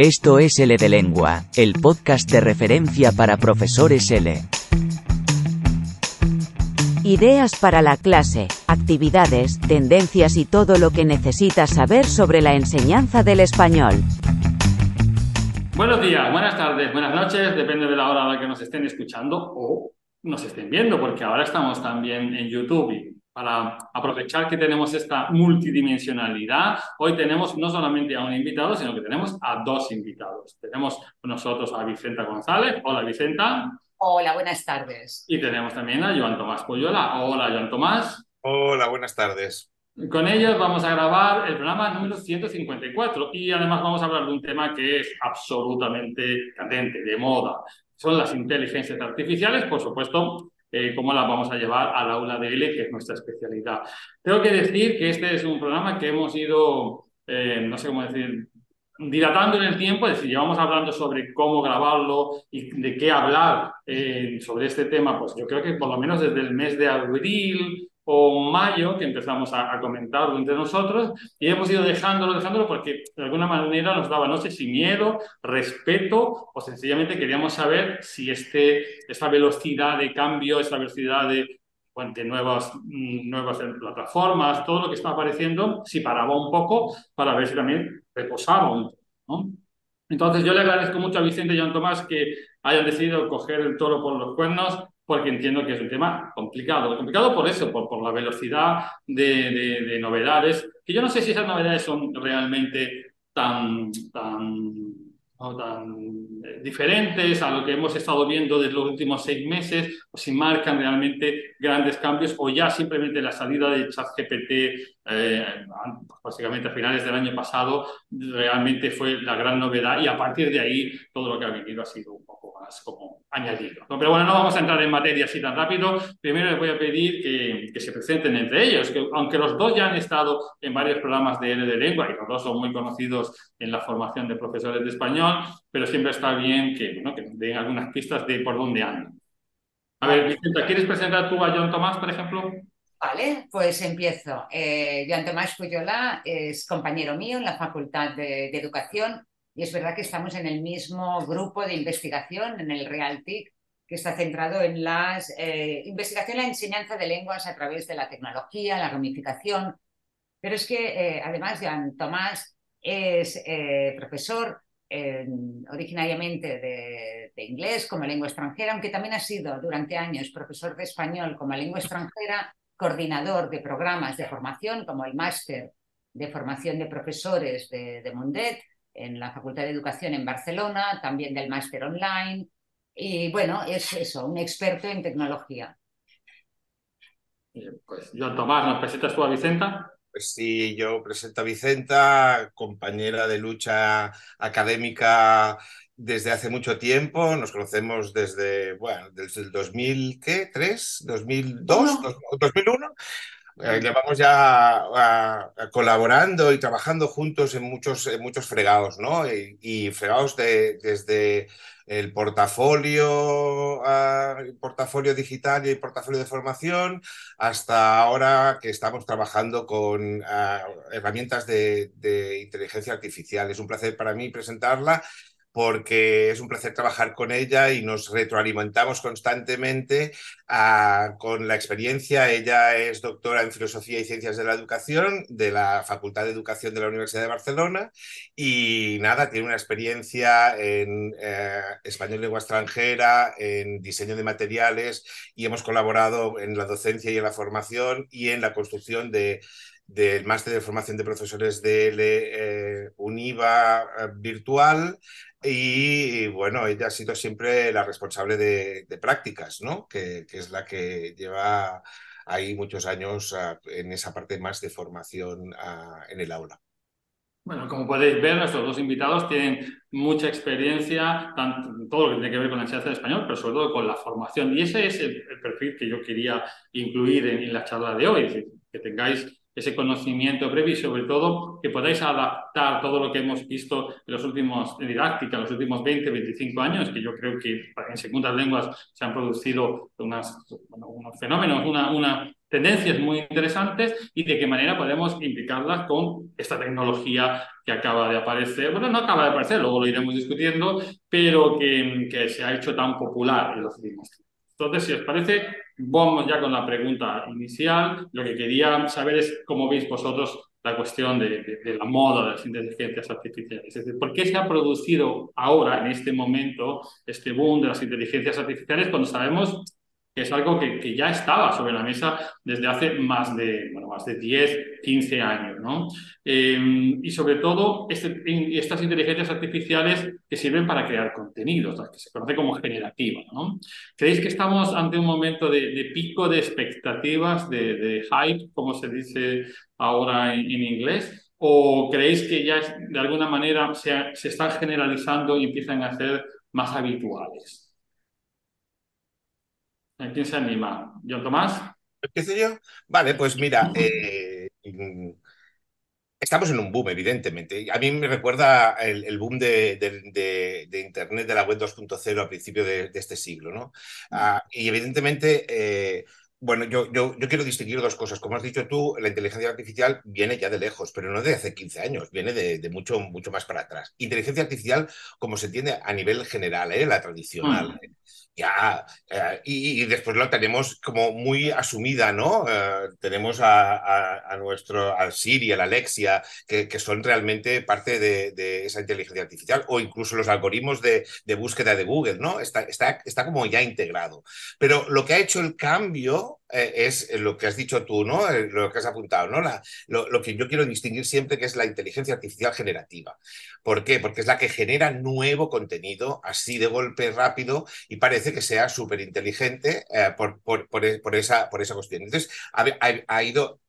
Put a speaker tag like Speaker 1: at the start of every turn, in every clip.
Speaker 1: Esto es L de Lengua, el podcast de referencia para profesores L.
Speaker 2: Ideas para la clase, actividades, tendencias y todo lo que necesitas saber sobre la enseñanza del español.
Speaker 3: Buenos días, buenas tardes, buenas noches, depende de la hora a la que nos estén escuchando o nos estén viendo, porque ahora estamos también en YouTube y para aprovechar que tenemos esta multidimensionalidad, hoy tenemos no solamente a un invitado, sino que tenemos a dos invitados. Tenemos con nosotros a Vicenta González. Hola, Vicenta.
Speaker 4: Hola, buenas tardes.
Speaker 3: Y tenemos también a Joan Tomás Poyola. Hola, Joan Tomás.
Speaker 5: Hola, buenas tardes.
Speaker 3: Con ellos vamos a grabar el programa número 154 y además vamos a hablar de un tema que es absolutamente candente, de moda. Son las inteligencias artificiales, por supuesto, eh, cómo las vamos a llevar al aula de L, que es nuestra especialidad. Tengo que decir que este es un programa que hemos ido, eh, no sé cómo decir, dilatando en el tiempo, es decir, llevamos hablando sobre cómo grabarlo y de qué hablar eh, sobre este tema, pues yo creo que por lo menos desde el mes de abril o mayo que empezamos a, comentarlo entre nosotros y hemos ido dejándolo, dejándolo porque de alguna manera nos daba, no sé si miedo, respeto o sencillamente queríamos saber si este, esta velocidad de cambio, esta velocidad de, bueno, de nuevas, nuevas plataformas, todo lo que está apareciendo, si paraba un poco para ver si también reposaba un poco. ¿no? Entonces yo le agradezco mucho a Vicente y a Tomás que hayan decidido coger el toro por los cuernos porque entiendo que es un tema complicado. Complicado por eso, por, por la velocidad de, de, novedades, que yo no sé si esas novedades son realmente tan, tan, tan eh, diferentes a lo que hemos estado viendo desde los últimos seis meses, o si marcan realmente grandes cambios, o ya simplemente la salida de ChatGPT, eh, básicamente a finales del año pasado, realmente fue la gran novedad, y a partir de ahí todo lo que ha venido ha sido un poco como añadido. Pero bueno, no vamos a entrar en materia así tan rápido. Primero les voy a pedir que, que se presenten entre ellos, que aunque los dos ya han estado en varios programas de L de lengua y los dos son muy conocidos en la formación de profesores de español, pero siempre está bien que, ¿no? que den algunas pistas de por dónde andan. A ver, Vicenta, ¿quieres presentar tú a John Tomás, por ejemplo?
Speaker 4: Vale, pues empiezo. Eh, Tomás Puyola es compañero mío en la Facultad de, de Educación y es verdad que estamos en el mismo grupo de investigación, en el RealTIC, que está centrado en la eh, investigación la enseñanza de lenguas a través de la tecnología, la ramificación. Pero es que eh, además Jan Tomás es eh, profesor originariamente de, inglés como lengua extranjera, aunque también ha sido durante años profesor de español como lengua extranjera, coordinador de programas de formación como el máster de formación de profesores de Mundet en la Facultad de Educación en Barcelona, también del máster online. Y bueno, es eso, un experto en tecnología.
Speaker 3: Pues Joan Tomás, ¿nos presentas tú a Vicenta?
Speaker 5: Pues sí, yo presento a Vicenta, compañera de lucha académica desde hace mucho tiempo. Nos conocemos desde, bueno, desde el 2000, ¿qué? ¿3? ¿2002? ¿2001? Eh, llevamos ya colaborando y trabajando juntos en muchos, muchos fregados, ¿no? Y, fregados de, desde el portafolio, el portafolio digital y el portafolio de formación, hasta ahora que estamos trabajando con herramientas de, de inteligencia artificial. Es un placer para mí presentarla porque es un placer trabajar con ella y nos retroalimentamos constantemente ah, con la experiencia. Ella es doctora en Filosofía y Ciencias de la Educación de la Facultad de Educación de la Universidad de Barcelona y nada, tiene una experiencia en eh, español lengua extranjera, en diseño de materiales y hemos colaborado en la docencia y en la formación y en la construcción de del máster de formación de profesores de eh, UNIVA eh, virtual y bueno, ella ha sido siempre la responsable de, prácticas, ¿no? Que, es la que lleva ahí muchos años ah, en esa parte más de formación ah, en el aula.
Speaker 3: Bueno, como podéis ver, nuestros dos invitados tienen mucha experiencia, tanto todo lo que tiene que ver con la enseñanza de español, pero sobre todo con la formación. Y ese es el, perfil que yo quería incluir en, en la charla de hoy, que tengáis ese conocimiento previo y sobre todo que podáis adaptar todo lo que hemos visto en los últimos, en los últimos 20, 25 años, que yo creo que en segundas lenguas se han producido unos fenómenos, una, una, tendencias muy interesantes y de qué manera podemos implicarlas con esta tecnología que acaba de aparecer. Bueno, no acaba de aparecer, luego lo iremos discutiendo, pero que, que se ha hecho tan popular en los últimos tiempos. Entonces, si os parece, vamos ya con la pregunta inicial. Lo que quería saber es cómo veis vosotros la cuestión de, la moda de las inteligencias artificiales. Es decir, ¿por qué se ha producido ahora, en este momento, este boom de las inteligencias artificiales cuando sabemos que es algo que, que, ya estaba sobre la mesa desde hace más de, bueno, más de 10, 15 años. ¿no? Eh, y sobre todo este, estas inteligencias artificiales que sirven para crear contenidos, que se conoce como generativa. ¿no? ¿Creéis que estamos ante un momento de, pico de expectativas, de, de, hype, como se dice ahora en, en inglés? ¿O creéis que ya de alguna manera se, se están generalizando y empiezan a ser más habituales? ¿Quién se anima? ¿John Tomás?
Speaker 5: ¿Empiezo yo? Vale, pues mira, eh, estamos en un boom, evidentemente. A mí me recuerda el, el boom de, de, de, Internet, de la web 2.0 a principio de, este siglo, ¿no? Ah, y evidentemente... Eh, bueno, yo, yo, yo, quiero distinguir dos cosas. Como has dicho tú, la inteligencia artificial viene ya de lejos, pero no de hace 15 años, viene de, de mucho, mucho más para atrás. Inteligencia artificial, como se entiende a nivel general, ¿eh? la tradicional. Mm ya, eh, y, después lo tenemos como muy asumida, ¿no? Eh, tenemos a, a, a, nuestro, al Siri, al Alexia, que, que son realmente parte de, de, esa inteligencia artificial, o incluso los algoritmos de, de búsqueda de Google, ¿no? Está, está, está, como ya integrado. Pero lo que ha hecho el cambio eh, es lo que has dicho tú, ¿no? Eh, lo que has apuntado, ¿no? Lo, lo que yo quiero distinguir siempre que es la inteligencia artificial generativa. ¿Por qué? Porque es la que genera nuevo contenido así de golpe rápido y parece que sea súper inteligente eh, por, por, por, por, esa, por esa cuestión. Entonces, ha, ha ido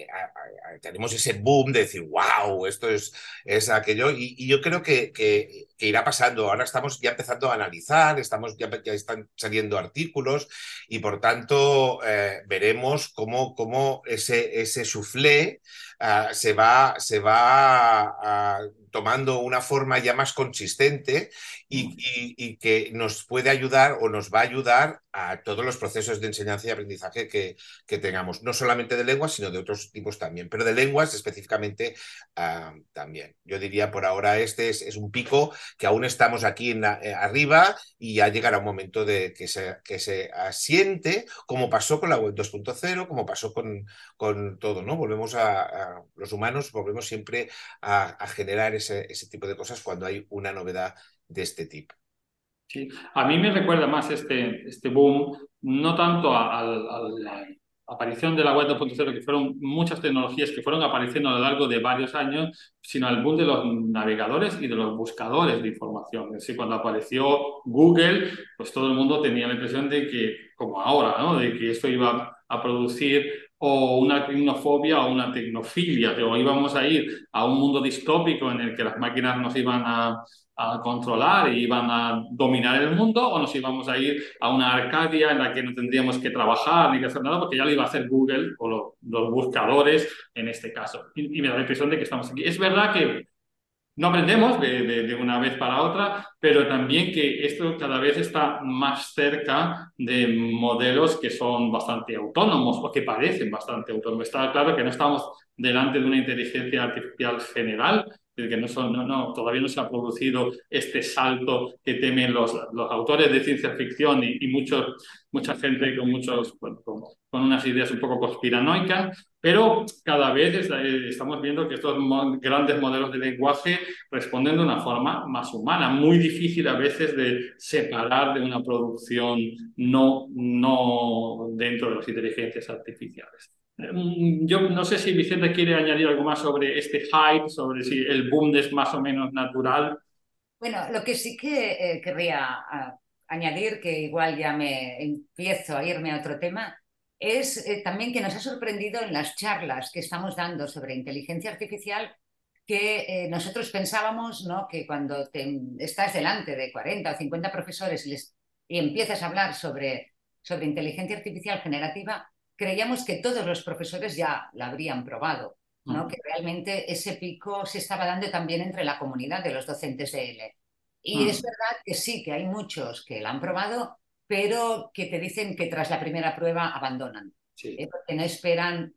Speaker 5: eh, tenemos ese boom de decir, wow, esto es, es aquello, y, y yo creo que, que, que, irá pasando. Ahora estamos ya empezando a analizar, estamos, ya, ya están saliendo artículos, y por tanto eh, veremos cómo, cómo ese, ese soufflé uh, se va, se va uh, tomando una forma ya más consistente y, y, y, que nos puede ayudar o nos va a ayudar a todos los procesos de enseñanza y aprendizaje que, que tengamos, no solamente de lenguas, sino de otros tipos también, pero de lenguas específicamente uh, también. Yo diría por ahora este es, es, un pico que aún estamos aquí en la, eh, arriba y ya llegará un momento de que se, que se asiente, como pasó con la web 2.0, como pasó con, con todo, ¿no? Volvemos a, a los humanos, volvemos siempre a, a generar ese, ese tipo de cosas cuando hay una novedad de este tipo.
Speaker 3: A mí me recuerda más este, este boom, no tanto al, la aparición de la web 2.0, que fueron muchas tecnologías que fueron apareciendo a lo largo de varios años, sino al boom de los navegadores y de los buscadores de información. Es cuando apareció Google, pues todo el mundo tenía la impresión de que, como ahora, de que esto iba a producir o una tecnofobia o una tecnofilia, o íbamos a ir a un mundo distópico en el que las máquinas nos iban a, a controlar y iban a dominar el mundo, o nos íbamos a ir a una Arcadia en la que no tendríamos que trabajar ni que hacer nada, porque ya lo iba a hacer Google o lo, los buscadores en este caso. Y, y, me da la impresión de que estamos aquí. Es verdad que no aprendemos de, una vez para otra, pero también que esto cada vez está más cerca de modelos que son bastante autónomos o que parecen bastante autónomos. Está claro que no estamos delante de una inteligencia artificial general, que no son, todavía no se ha producido este salto que temen los, autores de ciencia ficción y, y mucha gente con, muchos, unas ideas un poco conspiranoicas, pero cada vez eh, estamos viendo que estos grandes modelos de lenguaje responden de una forma más humana, muy difícil a veces de separar de una producción no dentro de las inteligencias artificiales. Mm, yo no sé si Vicente quiere añadir algo más sobre este hype, sobre si el boom es más o menos natural.
Speaker 4: Bueno, lo que sí que eh, querría uh, añadir, que igual ya me empiezo a irme a otro tema, es eh, también que nos ha sorprendido en las charlas que estamos dando sobre inteligencia artificial que eh, nosotros pensábamos ¿no? que cuando te, estás delante de 40 o 50 profesores y, les, y empiezas a hablar sobre, sobre inteligencia artificial generativa, creíamos que todos los profesores ya la habrían probado, ¿no? Uh -huh. que realmente ese pico se estaba dando también entre la comunidad de los docentes de L. Y uh -huh. es verdad que sí, que hay muchos que la han probado, pero que te dicen que tras la primera prueba abandonan. porque no esperan,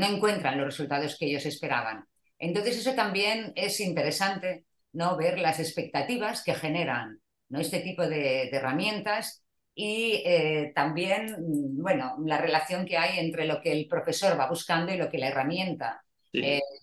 Speaker 4: no encuentran los resultados que ellos esperaban. Entonces eso también es interesante, ¿no? Ver las expectativas que generan ¿no? este tipo de, herramientas y también, bueno, la relación que hay entre lo que el profesor va buscando y lo que la herramienta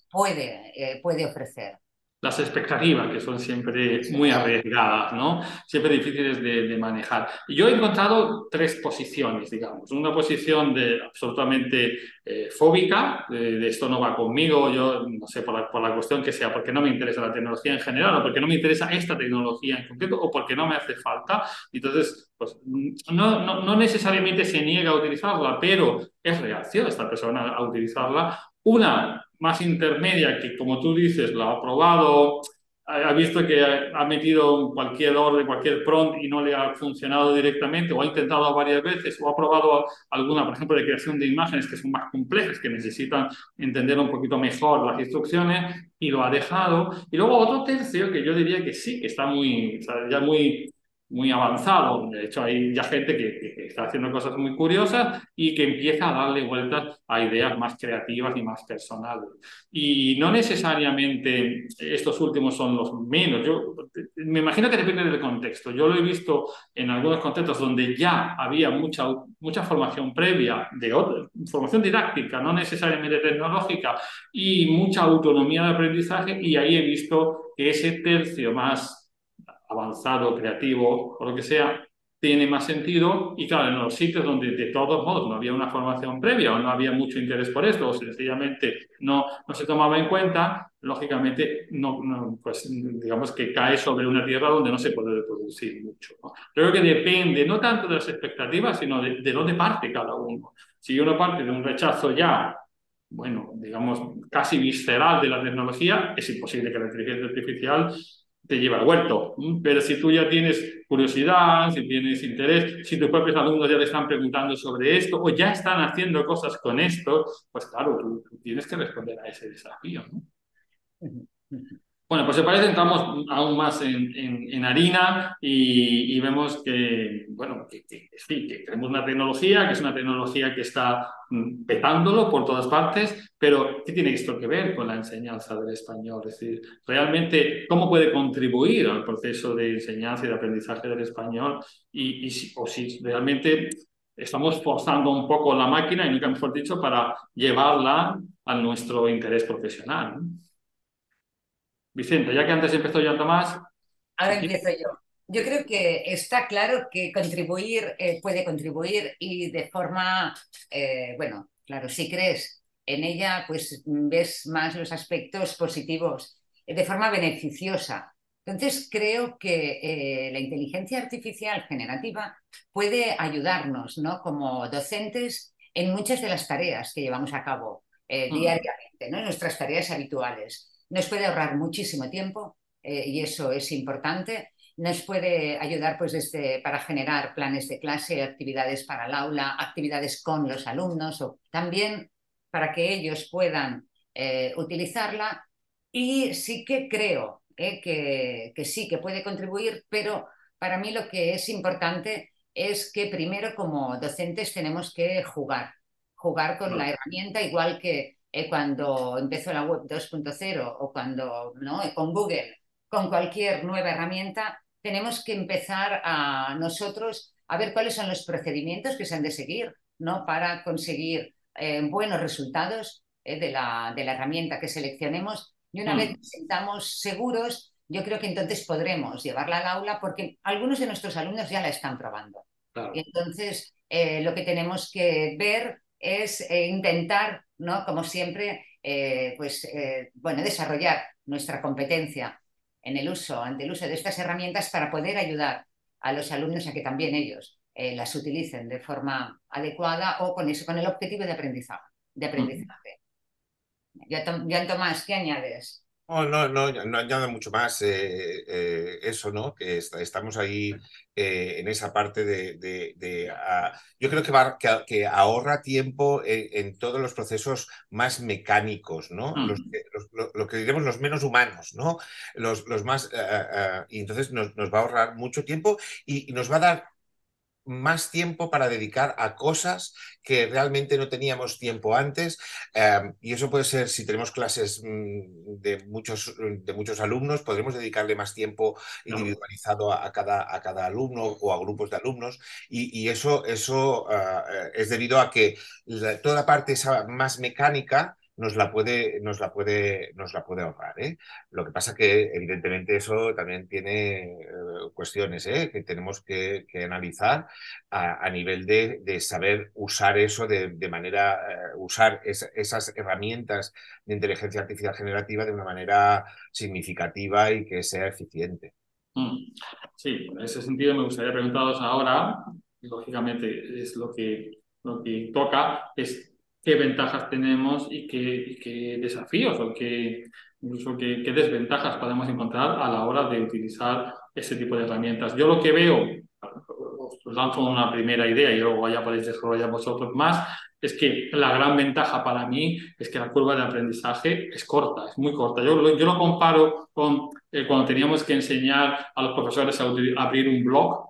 Speaker 4: puede, puede ofrecer
Speaker 3: las expectativas, que son siempre muy arriesgadas, ¿no? Siempre difíciles de, manejar. Y yo he encontrado tres posiciones, digamos. Una posición de absolutamente eh, fóbica, de, esto no va conmigo, yo no sé, por la, por la, cuestión que sea, porque no me interesa la tecnología en general, o porque no me interesa esta tecnología en concreto, o porque no me hace falta. Entonces, pues no, no, no necesariamente se niega a utilizarla, pero es reacción esta persona a utilizarla. Una más intermedia que, como tú dices, lo ha probado, ha visto que ha metido cualquier orden, cualquier prompt y no le ha funcionado directamente, o ha intentado varias veces, o ha probado alguna, por ejemplo, de creación de imágenes que son más complejas, que necesitan entender un poquito mejor las instrucciones, y lo ha dejado. Y luego otro tercio que yo diría que sí, que está muy, ya muy muy avanzado. De hecho, hay ya gente que, está haciendo cosas muy curiosas y que empieza a darle vueltas a ideas más creativas y más personales. Y no necesariamente estos últimos son los menos. Yo me imagino que depende del contexto. Yo lo he visto en algunos contextos donde ya había mucha, mucha formación previa, de formación didáctica, no necesariamente tecnológica, y mucha autonomía de aprendizaje, y ahí he visto que ese tercio más avanzado, creativo o lo que sea, tiene más sentido. Y claro, en los sitios donde de todos modos no había una formación previa o no había mucho interés por esto o sencillamente no, no se tomaba en cuenta, lógicamente no, pues digamos que cae sobre una tierra donde no se puede reproducir mucho. Creo que depende no tanto de las expectativas, sino de, de dónde parte cada uno. Si uno parte de un rechazo ya bueno, digamos, casi visceral de la tecnología, es imposible que la inteligencia artificial te lleva al huerto. Pero si tú ya tienes curiosidad, si tienes interés, si tus propios alumnos ya te están preguntando sobre esto o ya están haciendo cosas con esto, pues claro, tú, tienes que responder a ese desafío. Bueno, pues se parece, entramos aún más en, en, harina y, vemos que, bueno, que, sí, que tenemos una tecnología, que es una tecnología que está mm, petándolo por todas partes, pero ¿qué tiene esto que ver con la enseñanza del español? Es decir, realmente, ¿cómo puede contribuir al proceso de enseñanza y de aprendizaje del español? Y, y si, o si realmente estamos forzando un poco la máquina, y nunca mejor dicho, para llevarla a nuestro interés profesional. Vicente, ya que antes empezó Joan Tomás.
Speaker 4: Ahora empiezo yo. Yo creo que está claro que contribuir eh, puede contribuir y de forma, eh, bueno, claro, si crees en ella, pues ves más los aspectos positivos de forma beneficiosa. Entonces, creo que eh, la inteligencia artificial generativa puede ayudarnos, ¿no? Como docentes en muchas de las tareas que llevamos a cabo diariamente, ¿no? En nuestras tareas habituales nos puede ahorrar muchísimo tiempo eh, y eso es importante. Nos puede ayudar pues, desde, para generar planes de clase, actividades para el aula, actividades con los alumnos o también para que ellos puedan eh, utilizarla. Y sí que creo eh, que, que sí, que puede contribuir, pero para mí lo que es importante es que primero como docentes tenemos que jugar, jugar con la herramienta igual que eh, cuando empezó la web 2.0 o cuando ¿no? Eh, con Google, con cualquier nueva herramienta, tenemos que empezar a nosotros a ver cuáles son los procedimientos que se han de seguir ¿no? para conseguir eh, buenos resultados de, la, de, la, herramienta que seleccionemos. Y una mm. vez que sentamos seguros, yo creo que entonces podremos llevarla al aula porque algunos de nuestros alumnos ya la están probando. Y entonces, lo que tenemos que ver es intentar ¿no? Como siempre, eh, pues, eh, bueno, desarrollar nuestra competencia en el uso, ante el uso de estas herramientas para poder ayudar a los alumnos a que también ellos eh, las utilicen de forma adecuada o con eso, con el objetivo de aprendizaje. De aprendizaje. Mm. Tomás, ¿qué añades?
Speaker 5: No, no, no, no añado mucho más eh, eh, eso, ¿no? Que estamos ahí eh, en esa parte de... Ah, yo creo que, va, que, ahorra tiempo en, todos los procesos más mecánicos, ¿no? Mm. lo, que diremos los menos humanos, ¿no? Los, los más... Ah, ah, y entonces nos, va a ahorrar mucho tiempo y, nos va a dar más tiempo para dedicar a cosas que realmente no teníamos tiempo antes. Em, y eso puede ser, si tenemos clases mm, de muchos, de muchos alumnos, podremos dedicarle más tiempo individualizado a, cada, a cada alumno o a grupos de alumnos. Y, eso, eso ah, eh, es debido a que toda la parte esa más mecánica nos la puede, nos la puede, nos la puede ahorrar. ¿eh? Lo que pasa que, evidentemente, eso también tiene eh, cuestiones ¿eh? que tenemos que, analizar a, nivel de, saber usar eso de, manera, usar esas herramientas de inteligencia artificial generativa de una manera significativa y que sea eficiente.
Speaker 3: Mm. Sí, en ese sentido me gustaría preguntaros ahora, lógicamente es lo que, lo que toca, es qué ventajas tenemos y qué, qué desafíos o qué, incluso qué, qué, desventajas podemos encontrar a la hora de utilizar ese tipo de herramientas. Yo lo que veo, os lanzo una primera idea y luego ya podéis desarrollar vosotros más, es que la gran ventaja para mí es que la curva de aprendizaje es corta, es muy corta. Yo, yo lo comparo con eh, cuando teníamos que enseñar a los profesores a abrir un blog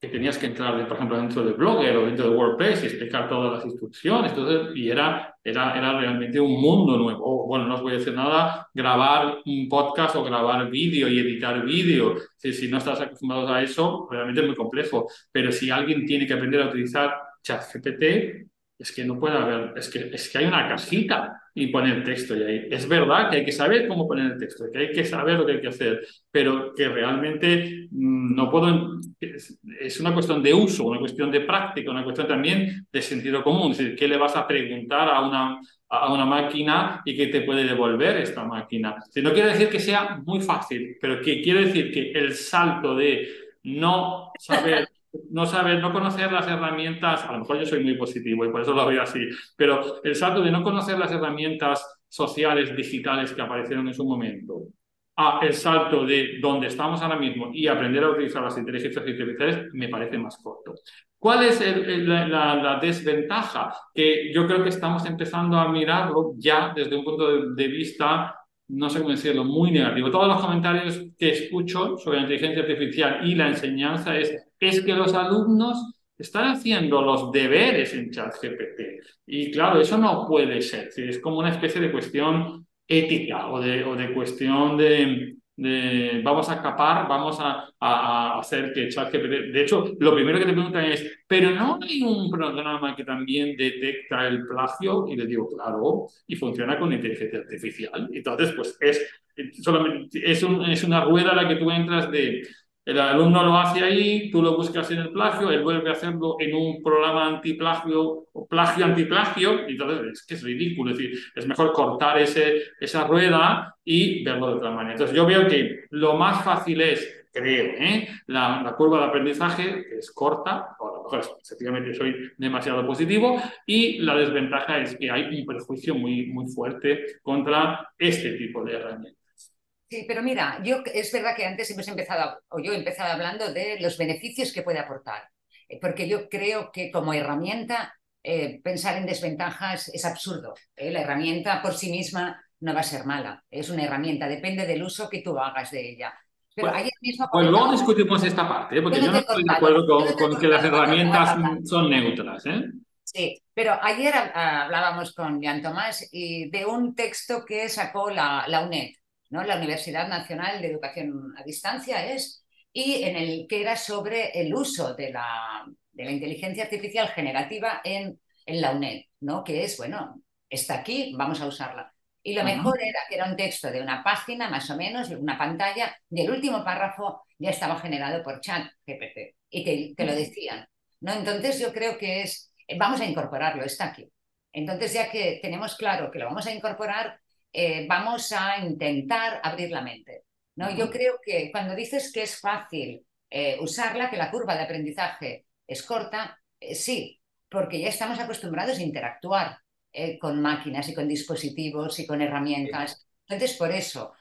Speaker 3: que tenías que entrar, por ejemplo, dentro de Blogger o dentro de WordPress y explicar todas las instrucciones. Entonces, y era, era, era realmente un mundo nuevo. bueno, no os voy a decir nada, grabar un podcast o grabar vídeo y editar vídeo. Si, si no estás acostumbrado a eso, realmente es muy complejo. Pero si alguien tiene que aprender a utilizar ChatGPT, es que no puede haber, es que, es que hay una casita y poner texto y ahí. Es verdad que hay que saber cómo poner el texto, que hay que saber lo que hay que hacer, pero que realmente mm, no puedo, es una cuestión de uso, una cuestión de práctica, una cuestión también de sentido común, es decir, ¿qué le vas a preguntar a una, a una máquina y qué te puede devolver esta máquina? No quiere decir que sea muy fácil, pero que quiere decir que el salto de no saber no saber, no conocer las herramientas, a lo mejor yo soy muy positivo y por eso lo veo así, pero el salto de no conocer las herramientas sociales, digitales que aparecieron en su momento, a el salto de donde estamos ahora mismo y aprender a utilizar las inteligencias artificiales me parece más corto. ¿Cuál es la, desventaja? Que yo creo que estamos empezando a mirarlo ya desde un punto de vista no sé cómo decirlo, muy negativo. Todos los comentarios que escucho sobre la inteligencia artificial y la enseñanza es, es que los alumnos están haciendo los deberes en ChatGPT. Y claro, eso no puede ser. Es como una especie de cuestión ética o de, o de cuestión de, vamos a escapar, vamos a, hacer que ChatGPT... De hecho, lo primero que te preguntan es, ¿pero no hay un programa que también detecta el plagio? Y le digo, claro, y funciona con inteligencia artificial. Entonces, pues es, solamente, es, es una rueda a la que tú entras de el alumno lo hace ahí, tú lo buscas en el plagio, él vuelve a hacerlo en un programa antiplagio o plagio antiplagio, y entonces es que es ridículo. Es decir, es mejor cortar ese, esa rueda y verlo de otra manera. Entonces yo veo que lo más fácil es, creo, ¿eh? la, curva de aprendizaje es corta, o a lo mejor efectivamente soy demasiado positivo, y la desventaja es que hay un perjuicio muy, muy fuerte contra este tipo de herramientas.
Speaker 4: Sí, pero mira, yo es verdad que antes hemos empezado, o yo he empezado hablando de los beneficios que puede aportar, eh, porque yo creo que como herramienta eh, pensar en desventajas es absurdo. ¿eh? La herramienta por sí misma no va a ser mala, es una herramienta, depende del uso que tú hagas de ella.
Speaker 3: Pero ayer mismo pues luego discutimos esta parte, porque yo no, estoy de acuerdo con, que las herramientas son neutras.
Speaker 4: Sí, pero ayer hablábamos con Jan Tomás y de un texto que sacó la, la UNED ¿no? la Universidad Nacional de Educación a Distancia es, y en el que era sobre el uso de la, de la inteligencia artificial generativa en, en, la UNED, ¿no? que es, bueno, está aquí, vamos a usarla. Y lo mejor era que era un texto de una página, más o menos, una pantalla, y el último párrafo ya estaba generado por chat GPT, y te, te lo decían. ¿no? Entonces yo creo que es, vamos a incorporarlo, está aquí. Entonces ya que tenemos claro que lo vamos a incorporar, eh, vamos a intentar abrir la mente. ¿no? Yo creo que cuando dices que es fácil eh, usarla, que la curva de aprendizaje es corta, eh, sí, porque ya estamos acostumbrados a interactuar con máquinas y con dispositivos y con herramientas. Entonces, por eso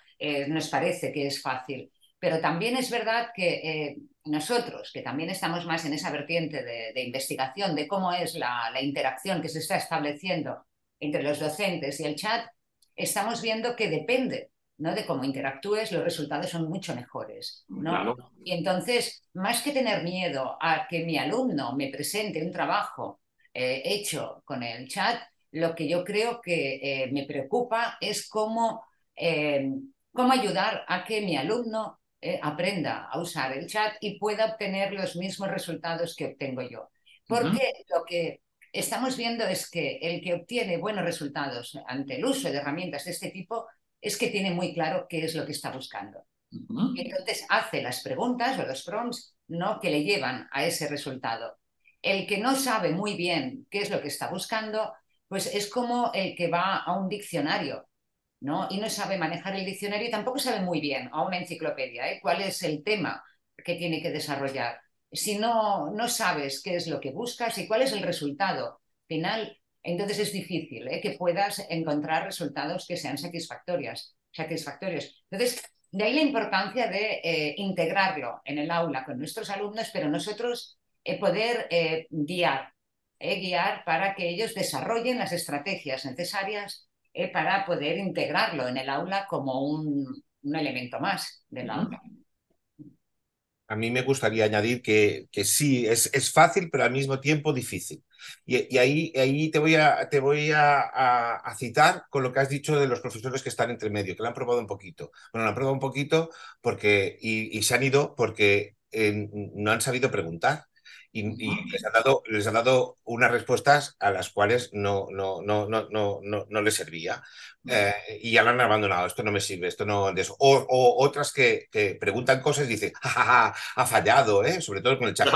Speaker 4: nos parece que es fácil. Pero también es verdad que nosotros, que también estamos más en esa vertiente de, investigación de cómo es la, interacción que se está estableciendo entre los docentes y el chat, estamos viendo que depende ¿no? de cómo interactúes, los resultados son mucho mejores. ¿no?
Speaker 3: Claro.
Speaker 4: Y entonces, más que tener miedo a que mi alumno me presente un trabajo eh, hecho con el chat, lo que yo creo que eh, me preocupa es cómo, eh, cómo ayudar a que mi alumno aprenda a usar el chat y pueda obtener los mismos resultados que obtengo yo. Porque lo que estamos viendo es que el que obtiene buenos resultados ante el uso de herramientas de este tipo es que tiene muy claro qué es lo que está buscando. Y entonces hace las preguntas o los prompts ¿no? que le llevan a ese resultado. El que no sabe muy bien qué es lo que está buscando, pues es como el que va a un diccionario ¿no? y no sabe manejar el diccionario y tampoco sabe muy bien, a una enciclopedia, ¿eh? cuál es el tema que tiene que desarrollar. Si no, no sabes qué es lo que buscas y cuál es el resultado final, entonces es difícil ¿eh? que puedas encontrar resultados que sean satisfactorios. satisfactorios. Entonces, de ahí la importancia de eh, integrarlo en el aula con nuestros alumnos, pero nosotros eh, poder guiar, guiar para que ellos desarrollen las estrategias necesarias para poder integrarlo en el aula como un, un elemento más del
Speaker 3: Ujú.
Speaker 4: aula.
Speaker 5: A mí me gustaría añadir que, que sí, es, es fácil, pero al mismo tiempo difícil. Y, y ahí, ahí te voy, a, te voy a, citar con lo que has dicho de los profesores que están entre medio, que lo han probado un poquito. Bueno, lo han probado un poquito porque, y, y se han ido porque eh, no han sabido preguntar. Y, y les, ha dado, les ha dado unas respuestas a las cuales no, no, no, no, no, no, no les servía. Eh, y ya lo han abandonado, esto no me sirve, esto no de eso. O, o otras que, que preguntan cosas y dicen, "Ja, ja, ja, ha fallado, ¿eh? sobre todo con el chat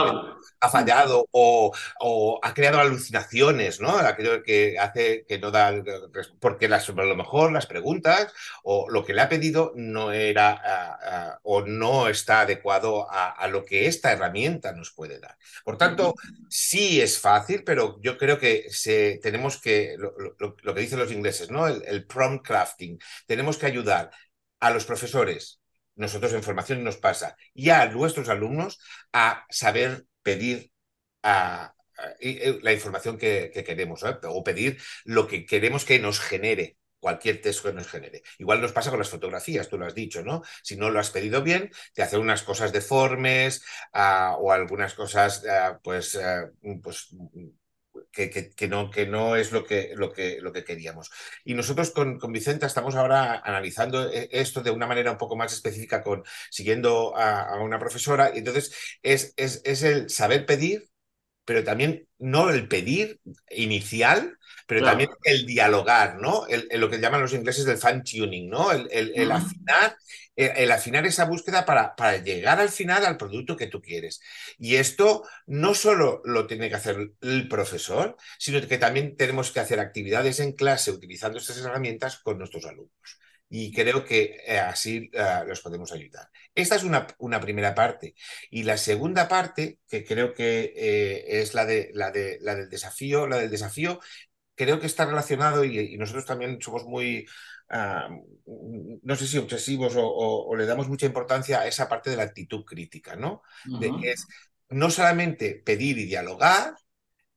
Speaker 5: ha fallado o, o ha creado alucinaciones, ¿no? Aquello que hace que no da, porque las, a lo mejor las preguntas o lo que le ha pedido no era ah, ah, o no está adecuado a, a lo que esta herramienta nos puede dar. Por tanto, sí es fácil, pero yo creo que se, tenemos que, lo, que dicen los ingleses, ¿no? El, el prompt crafting, tenemos que ayudar a los profesores, nosotros en formación nos pasa, y a nuestros alumnos a saber pedir a- y la información que, que queremos, ¿eh? o pedir lo que queremos que nos genere cualquier texto que nos genere. Igual nos pasa con las fotografías, tú lo has dicho, ¿no? Si no lo has pedido bien, te hacen unas cosas deformes ah, o algunas cosas, ah, pues, ah, pues que, que- que no, que no es lo que, lo que, lo que queríamos. Y nosotros con, con Vicenta estamos ahora analizando eh, esto de una manera un poco más específica, con, siguiendo a, a una profesora, y entonces es, es, es el saber pedir, pero también no el pedir inicial, pero
Speaker 3: Claro.
Speaker 5: también el dialogar, ¿no? El, el lo que llaman los ingleses del fine tuning, ¿no? El, el- el afinar, el, el afinar esa búsqueda para, para llegar al final al producto que tú quieres. Y esto no solo lo tiene que hacer el profesor, sino que también tenemos que hacer actividades en clase utilizando estas herramientas con nuestros alumnos. Y creo que eh, así eh, los podemos ayudar. Esta es una, una primera parte. Y la segunda parte, que creo que eh, es la, de, la, de, la del desafío, la del desafío, creo que está relacionado y, y nosotros también somos muy, ah, no sé si obsesivos o, o- o le damos mucha importancia a esa parte de la actitud crítica, ¿no? De que es no solamente pedir y dialogar,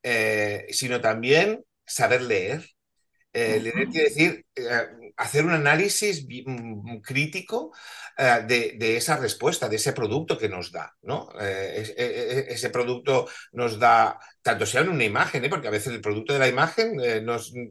Speaker 5: eh, sino también saber leer. Eh, leer quiere decir eh, hacer un análisis mm, crítico eh, de, esa respuesta, de ese producto que nos da, ¿no? Eh, es- eh, eh, ese producto nos da, tanto sea en una imagen, ¿eh? porque a veces el producto de la imagen eh,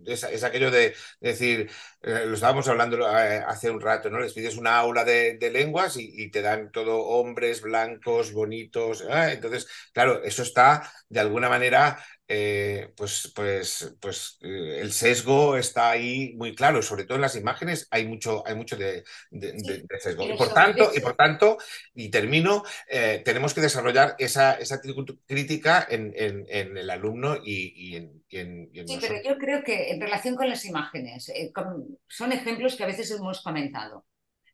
Speaker 5: es, aquello de, decir, lo estábamos hablando hace un rato, ¿no? Les pides una aula de, de lenguas y, y te dan todo hombres blancos, bonitos, ¿eh? Entonces, claro, eso está de alguna manera eh, pues, pues, pues eh, el sesgo está ahí muy claro, sobre todo en las imágenes hay mucho, hay mucho de, de- de-
Speaker 4: Sí,
Speaker 5: de sesgo. Y por tanto, y por tanto, y termino, eh, tenemos que desarrollar esa, esa crítica en, en- en el alumno y, y en, y en- y
Speaker 4: Sí, pero yo creo que en relación con las imágenes, con- son ejemplos que a veces hemos comentado.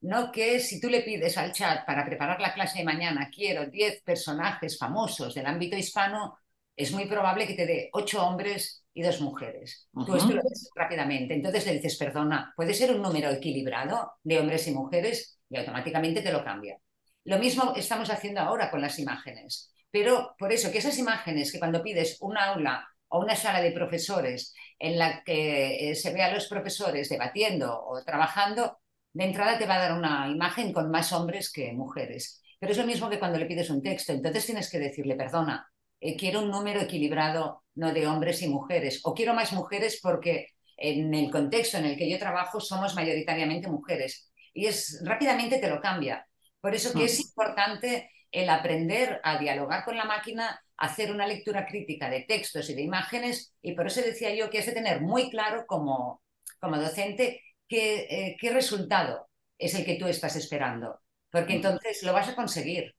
Speaker 4: No que si tú le pides al chat para preparar la clase de mañana, quiero 10 personajes famosos del ámbito hispano, es muy probable que te dé 8 hombres y 2 mujeres. Tú esto lo ves rápidamente. Entonces le dices, perdona, ¿puede ser un número equilibrado de hombres y mujeres? Y automáticamente te lo cambia. Lo mismo estamos haciendo ahora con las imágenes. Pero por eso que esas imágenes que cuando pides un aula o una sala de profesores en la que eh, se ve a los profesores debatiendo o trabajando, de entrada te va a dar una imagen con más hombres que mujeres. Pero es lo mismo que cuando le pides un texto. Entonces tienes que decirle, perdona, eh, quiero un número equilibrado, no de hombres y mujeres. O quiero más mujeres porque en el contexto en el que yo trabajo somos mayoritariamente mujeres. Y es rápidamente te lo cambia. Por eso que es mm. importante el aprender a dialogar con la máquina, hacer una lectura crítica de textos y de imágenes. Y por eso decía yo que es de tener muy claro como, como docente qué, qué resultado es el que tú estás esperando, porque entonces lo vas a conseguir.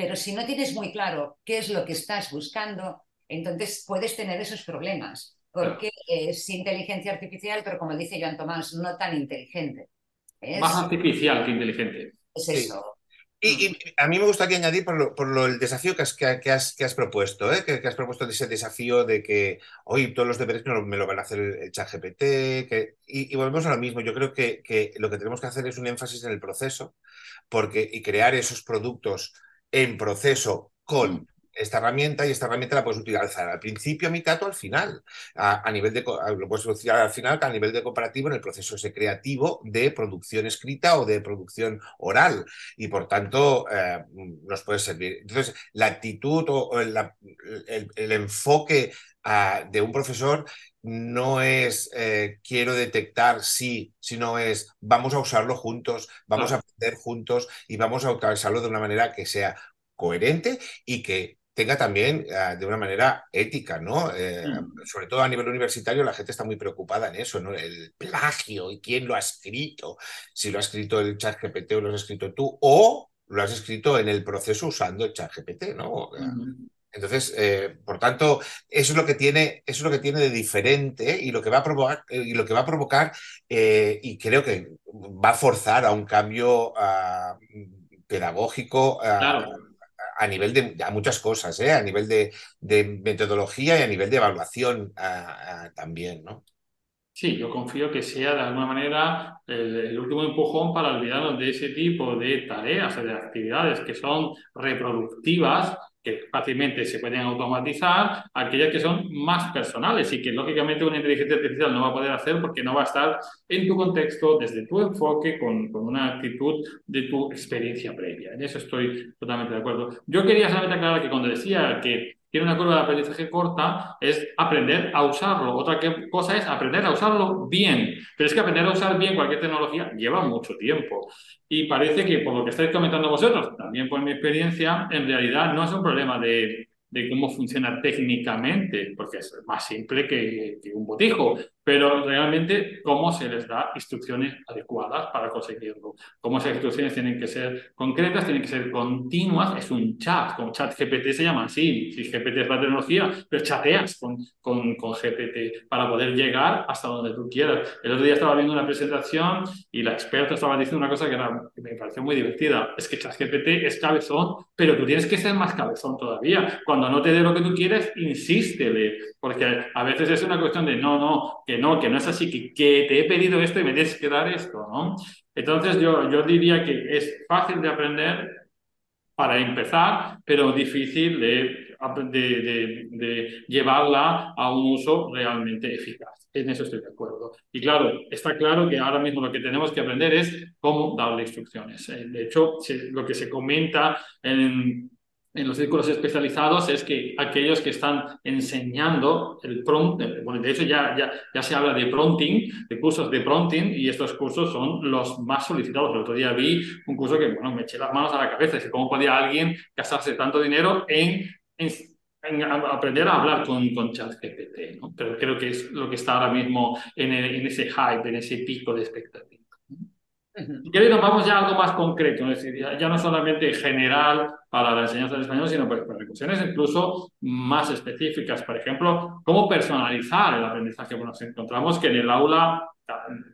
Speaker 4: Pero si no tienes muy claro qué es lo que estás buscando, entonces puedes tener esos problemas, porque es inteligencia artificial, pero como dice Joan Tomás, no tan inteligente.
Speaker 3: Más artificial que inteligente.
Speaker 4: Es eso.
Speaker 5: Y, a mí me gustaría añadir por, lo, por lo, el desafío que has, que, has, que has propuesto, ¿eh? que, has propuesto ese desafío de que hoy todos los deberes me lo, me lo van a hacer el, chat GPT, que, y, volvemos a lo mismo. Yo creo que, que, lo que tenemos que hacer es un énfasis en el proceso porque, y crear esos productos en proceso con esta herramienta y esta herramienta la puedes utilizar al principio, a mitad o al final. A, nivel de, lo puedes utilizar al final a nivel de comparativo en el proceso ese creativo de producción escrita o de producción oral y por tanto eh, nos puede servir. Entonces, la actitud o, el, enfoque ah, de un profesor no es eh, quiero detectar sí, sino es vamos a usarlo juntos, vamos a aprender juntos y vamos a utilizarlo de una manera que sea coherente y que tenga también ah, de una manera ética, ¿no? Eh, mm. Sobre todo a nivel universitario la gente está muy preocupada en eso, ¿no? El plagio y quién lo ha escrito, si lo ha escrito el chat GPT o lo has escrito tú, o lo has escrito en el proceso usando el chat GPT, ¿no? Entonces, eh, por tanto, eso es lo que tiene, eso es lo que tiene de diferente y lo que va a provocar, eh, y lo que va a provocar, y creo que va a forzar a un cambio ah, pedagógico. Ah, claro a nivel de a muchas cosas, ¿eh? a nivel de, metodología y a nivel de evaluación también, ¿no?
Speaker 3: Sí, yo confío que sea de alguna manera el, último empujón para olvidarnos de ese tipo de tareas o de actividades que son reproductivas que fácilmente se pueden automatizar, aquellas que son más personales y que lógicamente una inteligencia artificial no va a poder hacer porque no va a estar en tu contexto, desde tu enfoque, con, con una actitud de tu experiencia previa. En eso estoy totalmente de acuerdo. Yo quería solamente aclarar que cuando decía que tiene una curva de aprendizaje corta, es aprender a usarlo. Otra cosa es aprender a usarlo bien. Pero es que aprender a usar bien cualquier tecnología lleva mucho tiempo. Y parece que, por lo que estáis comentando vosotros, también por mi experiencia, en realidad no es un problema de cómo funciona técnicamente, porque es más simple que, un botijo, pero realmente cómo se les da instrucciones adecuadas para conseguirlo. Cómo esas instrucciones tienen que ser concretas, tienen que ser continuas. Es un chat, como chat GPT se llama así. Si GPT es la tecnología, pero chateas con, con, con GPT para poder llegar hasta donde tú quieras. El otro día estaba viendo una presentación y la experta estaba diciendo una cosa que, era, que me pareció muy divertida. Es que chat GPT es cabezón, pero tú tienes que ser más cabezón todavía. Cuando no te dé lo que tú quieres, insístele, porque a veces es una cuestión de no, no, que no, que no es así, que, que te he pedido esto y me tienes que dar esto, ¿no? Entonces yo, yo diría que es fácil de aprender para empezar, pero difícil de, de, de, llevarla a un uso realmente eficaz. En eso estoy de acuerdo. Y claro, está claro que ahora mismo lo que tenemos que aprender es cómo darle instrucciones. Eh, de hecho, lo que se comenta en en los círculos especializados es que aquellos que están enseñando el prompt, eh, bueno, de hecho ya, ya, ya se habla de prompting, de cursos de prompting, y estos cursos son los más solicitados. El otro día vi un curso que, bueno, me eché las manos a la cabeza, es cómo podía alguien gastarse tanto dinero en, en, aprender a hablar con, con ChatGPT, ¿no? Pero creo que es lo que está ahora mismo en, en ese hype, en ese pico de expectativa. Nos vamos ya a algo más concreto, ya, no solamente general para la enseñanza del español, sino para, para cuestiones incluso más específicas. Por ejemplo, cómo personalizar el aprendizaje. Bueno, nos encontramos que en el aula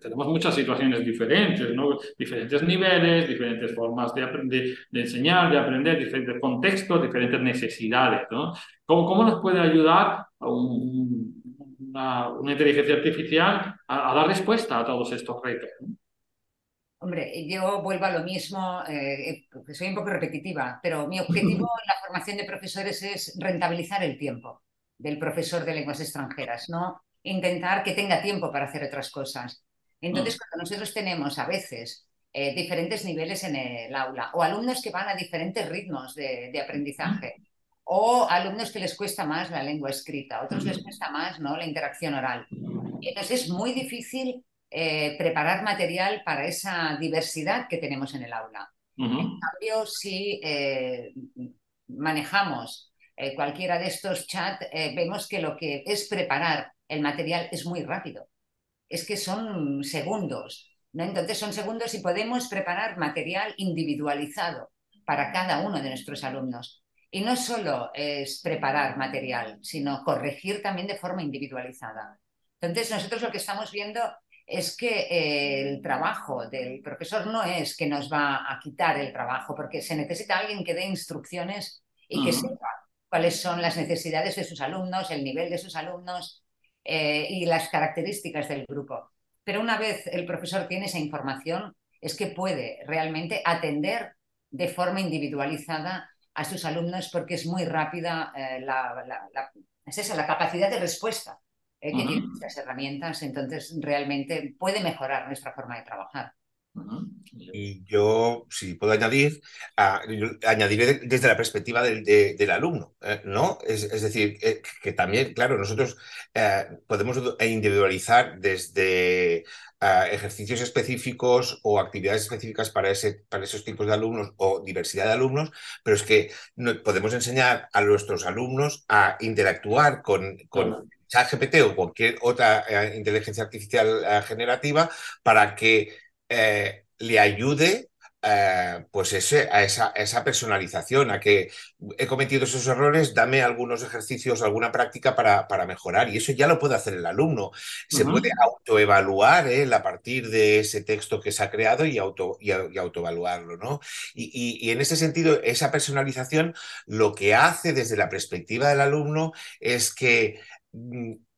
Speaker 3: tenemos muchas situaciones diferentes, ¿no? diferentes niveles, diferentes formas de, enseñar, de aprender, diferentes contextos, diferentes necesidades. ¿no? ¿Cómo, ¿Cómo, nos puede ayudar una, una, inteligencia artificial a, a, dar respuesta a todos estos retos?
Speaker 4: Hombre, yo vuelvo a lo mismo, eh, soy un poco repetitiva, pero mi objetivo en la formación de profesores es rentabilizar el tiempo del profesor de lenguas extranjeras, no intentar que tenga tiempo para hacer otras cosas. Entonces, mm. cuando nosotros tenemos a veces diferentes niveles en el aula o alumnos que van a diferentes ritmos de, aprendizaje o alumnos que les cuesta más la lengua escrita, otros les cuesta más ¿no? la interacción oral. Entonces es muy difícil preparar material para esa diversidad que tenemos en el aula. En cambio, si manejamos eh, cualquiera de estos chats, eh, vemos que lo que es preparar el material es muy rápido. Es que son segundos. ¿no? Entonces son segundos y podemos preparar material individualizado para cada uno de nuestros alumnos. Y no solo es preparar material, sino corregir también de forma individualizada. Entonces nosotros lo que estamos viendo es que eh, el trabajo del profesor no es que nos va a quitar el trabajo, porque se necesita alguien que dé instrucciones y que sepa cuáles son las necesidades de sus alumnos, el nivel de sus alumnos eh, y las características del grupo. Pero una vez el profesor tiene esa información, es que puede realmente atender de forma individualizada a sus alumnos porque es muy rápida eh, la, es esa, la capacidad de respuesta eh, que tienen estas herramientas, entonces realmente puede mejorar nuestra forma de trabajar.
Speaker 5: Y yo, si puedo añadir, añadiré desde la perspectiva del, alumno, eh, ¿no? Es, decir, eh, que también, claro, nosotros eh, podemos individualizar desde ejercicios específicos o actividades específicas para, ese, para esos tipos de alumnos o diversidad de alumnos, pero es que no, podemos enseñar a nuestros alumnos a interactuar con, con ChatGPT o cualquier otra inteligencia artificial generativa para que eh, le ayude eh, pues ese, a, esa, esa, personalización, a que he cometido esos errores, dame algunos ejercicios, alguna práctica para, para mejorar. Y eso ya lo puede hacer el alumno. Se puede autoevaluar ¿eh? a partir de ese texto que se ha creado y, auto, y, autoevaluarlo. ¿no? Y, y, en ese sentido, esa personalización lo que hace desde la perspectiva del alumno es que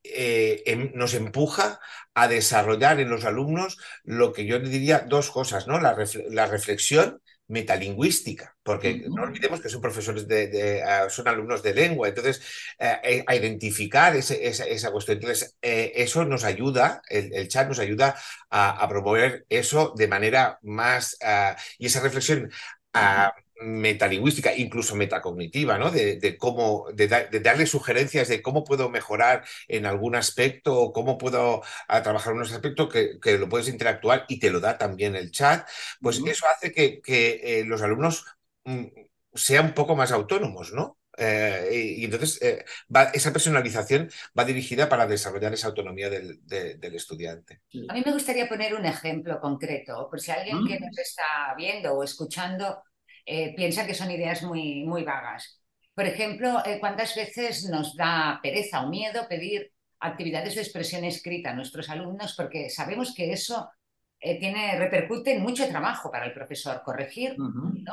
Speaker 5: eh, em, nos empuja a desarrollar en los alumnos lo que yo diría dos cosas, ¿no? La, reflexión metalingüística, porque no olvidemos que son profesores de, ah, son alumnos de lengua, entonces eh, eh, a identificar esa, cuestión. Entonces, eso nos ayuda, el, chat nos ayuda a, promover eso de manera más, ah, y esa reflexión a, metalingüística, incluso metacognitiva, ¿no? De, cómo, de, darle sugerencias de cómo puedo mejorar en algún aspecto o cómo puedo ah, trabajar en un aspecto que, que, lo puedes interactuar y te lo da también el chat, pues eso hace que, que eh, los alumnos mm, sean un poco más autónomos, ¿no? Eh, y, entonces eh, esa personalización va dirigida para desarrollar esa autonomía del, del, estudiante.
Speaker 4: A mí me gustaría poner un ejemplo concreto, por si alguien que nos está viendo o escuchando eh, piensa que son ideas muy, muy vagas. Por ejemplo, eh, ¿cuántas veces nos da pereza o miedo pedir actividades de expresión escrita a nuestros alumnos? Porque sabemos que eso eh, tiene, repercute en mucho trabajo para el profesor, corregir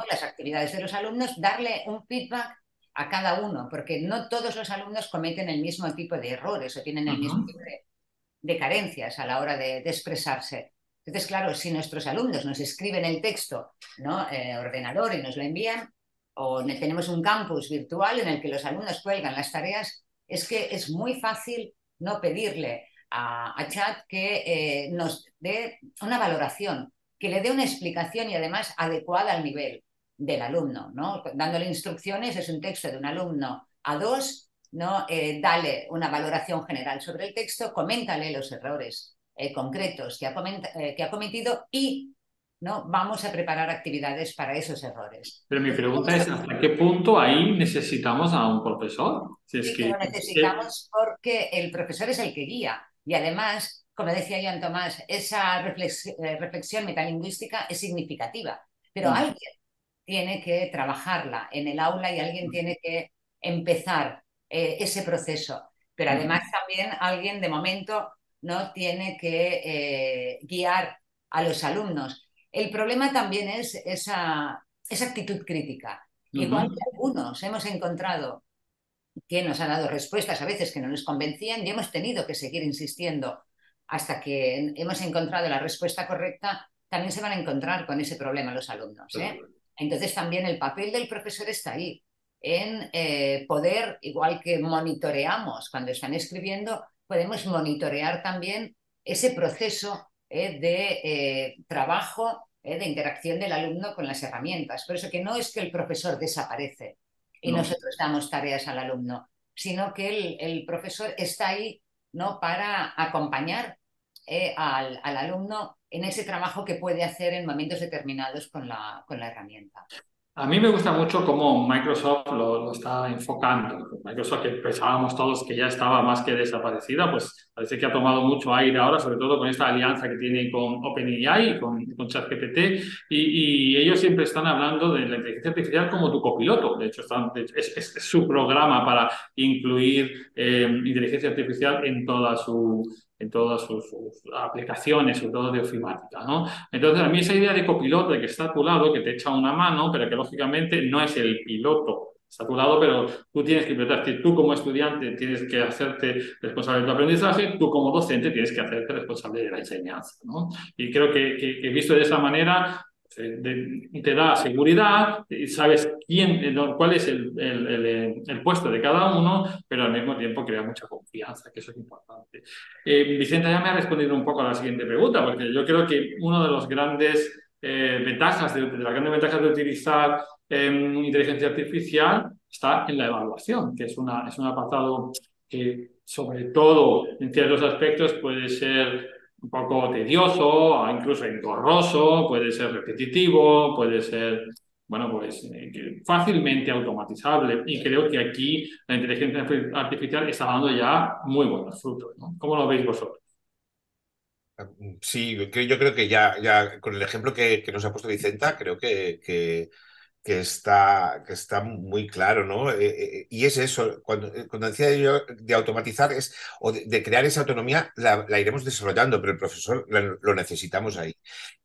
Speaker 4: las actividades de los alumnos, darle un feedback a cada uno, porque no todos los alumnos cometen el mismo tipo de errores o tienen el mismo tipo de, carencias a la hora de expresarse. Entonces, claro, si nuestros alumnos nos escriben el texto, ¿no? Eh, ordenador y nos lo envían, o tenemos un campus virtual en el que los alumnos cuelgan las tareas, es que es muy fácil no pedirle a, Chat que eh, nos dé una valoración, que le dé una explicación y además adecuada al nivel del alumno, ¿no? Dándole instrucciones, es un texto de un alumno a dos, ¿no? Eh, dale una valoración general sobre el texto, coméntale los errores eh, concretos que ha, eh, que ha, cometido y ¿no? vamos a preparar actividades para esos errores.
Speaker 3: Pero mi pregunta es, ¿hasta qué punto ahí necesitamos a un profesor?
Speaker 4: Si es que... Lo necesitamos porque el profesor es el que guía y además, como decía Jan Tomás, esa eh, reflexión metalingüística es significativa, pero mm. alguien tiene que trabajarla en el aula y alguien tiene que empezar ese proceso. Pero además también alguien de momento ¿no? tiene que eh, guiar a los alumnos. El problema también es esa, esa actitud crítica. Igual que algunos hemos encontrado que nos han dado respuestas a veces que no nos convencían y hemos tenido que seguir insistiendo hasta que hemos encontrado la respuesta correcta, también se van a encontrar con ese problema los alumnos. ¿eh? Entonces también el papel del profesor está ahí, en eh, poder, igual que monitoreamos cuando están escribiendo, podemos monitorear también ese proceso eh, de eh, trabajo de interacción del alumno con las herramientas. Por eso que no es que el profesor desaparece y
Speaker 3: No.
Speaker 4: nosotros damos tareas al alumno, sino que el, el profesor está ahí ¿no? para acompañar eh, al, al alumno en ese trabajo que puede hacer en momentos determinados con la, con la herramienta.
Speaker 3: A mí me gusta mucho cómo Microsoft lo, está enfocando. Microsoft, que pensábamos todos que ya estaba más que desaparecida, pues parece que ha tomado mucho aire ahora, sobre todo con esta alianza que tiene con OpenAI con, con ChatGPT. Y, ellos siempre están hablando de la inteligencia artificial como tu copiloto. De hecho, están, es su programa para incluir eh, inteligencia artificial en toda su, en todas sus, aplicaciones, sobre todo de ofimática, ¿no? Entonces, a mí esa idea de copiloto, de que está a tu lado, que te echa una mano, pero que lógicamente no es el piloto, está a tu lado, pero tú tienes que pilotar. Tú como estudiante tienes que hacerte responsable de tu aprendizaje, tú como docente tienes que hacerte responsable de la enseñanza, ¿no? Y creo que, que, que visto de esa manera, de, te da seguridad, sabes quién, cuál es el, el, el, puesto de cada uno, pero al mismo tiempo crea mucha confianza, que eso es importante. Eh, Vicenta ya me ha respondido un poco a la siguiente pregunta, porque yo creo que uno de los grandes eh, ventajas, de, de, las grandes ventajas de utilizar eh, inteligencia artificial está en la evaluación, que es, una, es un apartado que sobre todo en ciertos aspectos puede ser un poco tedioso, incluso engorroso, puede ser repetitivo, puede ser, bueno, pues eh, fácilmente automatizable. Y creo que aquí la inteligencia artificial está dando ya muy buenos frutos. ¿no? ¿Cómo lo veis vosotros?
Speaker 5: Sí, yo creo que ya, ya con el ejemplo que, que nos ha puesto Vicenta, creo que, que, que está, que está muy claro, ¿no? Eh, eh, y es eso, cuando, cuando decía yo de automatizar es, o de, de crear esa autonomía, la, la, iremos desarrollando, pero el profesor lo, lo necesitamos ahí.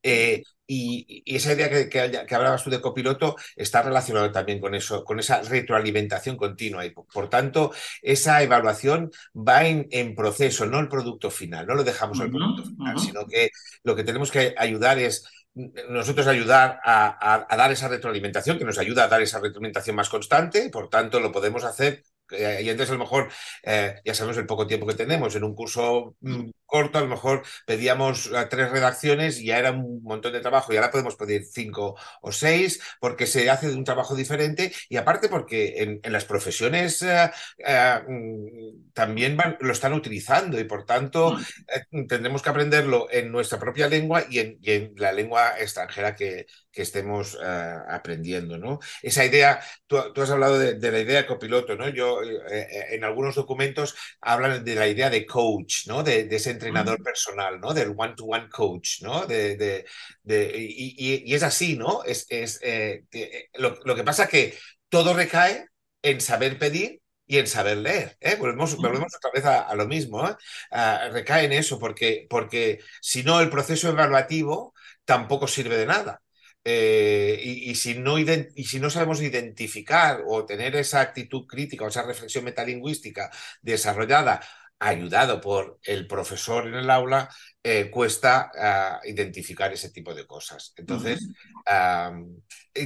Speaker 5: Eh, y, y, esa idea que, que, que, hablabas tú de copiloto está relacionada también con eso, con esa retroalimentación continua. Y por, por tanto, esa evaluación va en, en, proceso, no el producto final, no lo dejamos uh -huh, al producto final, uh -huh. sino que lo que tenemos que ayudar es nosotros ayudar a, a, dar esa retroalimentación, que nos ayuda a dar esa retroalimentación más constante, por tanto lo podemos hacer. Eh, y entonces a lo mejor, eh, ya sabemos el poco tiempo que tenemos, en un curso mm, corto a lo mejor pedíamos uh, tres redacciones y ya era un montón de trabajo y ahora podemos pedir cinco o seis porque se hace de un trabajo diferente y aparte porque en, en las profesiones uh, también van, lo están utilizando y por tanto eh, tendremos que aprenderlo en nuestra propia lengua y en, y en la lengua extranjera que, que estemos aprendiendo. ¿no? Esa idea, tú, tú has hablado de, de, la idea de copiloto, ¿no? yo eh, en algunos documentos hablan de la idea de coach, ¿no? de, de ese entrenador personal, ¿no? Del one-to-one -one coach, ¿no? De, de, de y, y, y, es así, ¿no? Es, es eh, lo, lo, que pasa que todo recae en saber pedir y en saber leer. ¿eh? Volvemos, volvemos otra vez a, a lo mismo. ¿eh? Uh, recae en eso, porque, porque si no, el proceso evaluativo tampoco sirve de nada. Eh, y, y, si no y, si no sabemos identificar o tener esa actitud crítica o esa reflexión metalingüística desarrollada ayudado por el profesor en el aula, eh, cuesta uh, identificar ese tipo de cosas. Entonces,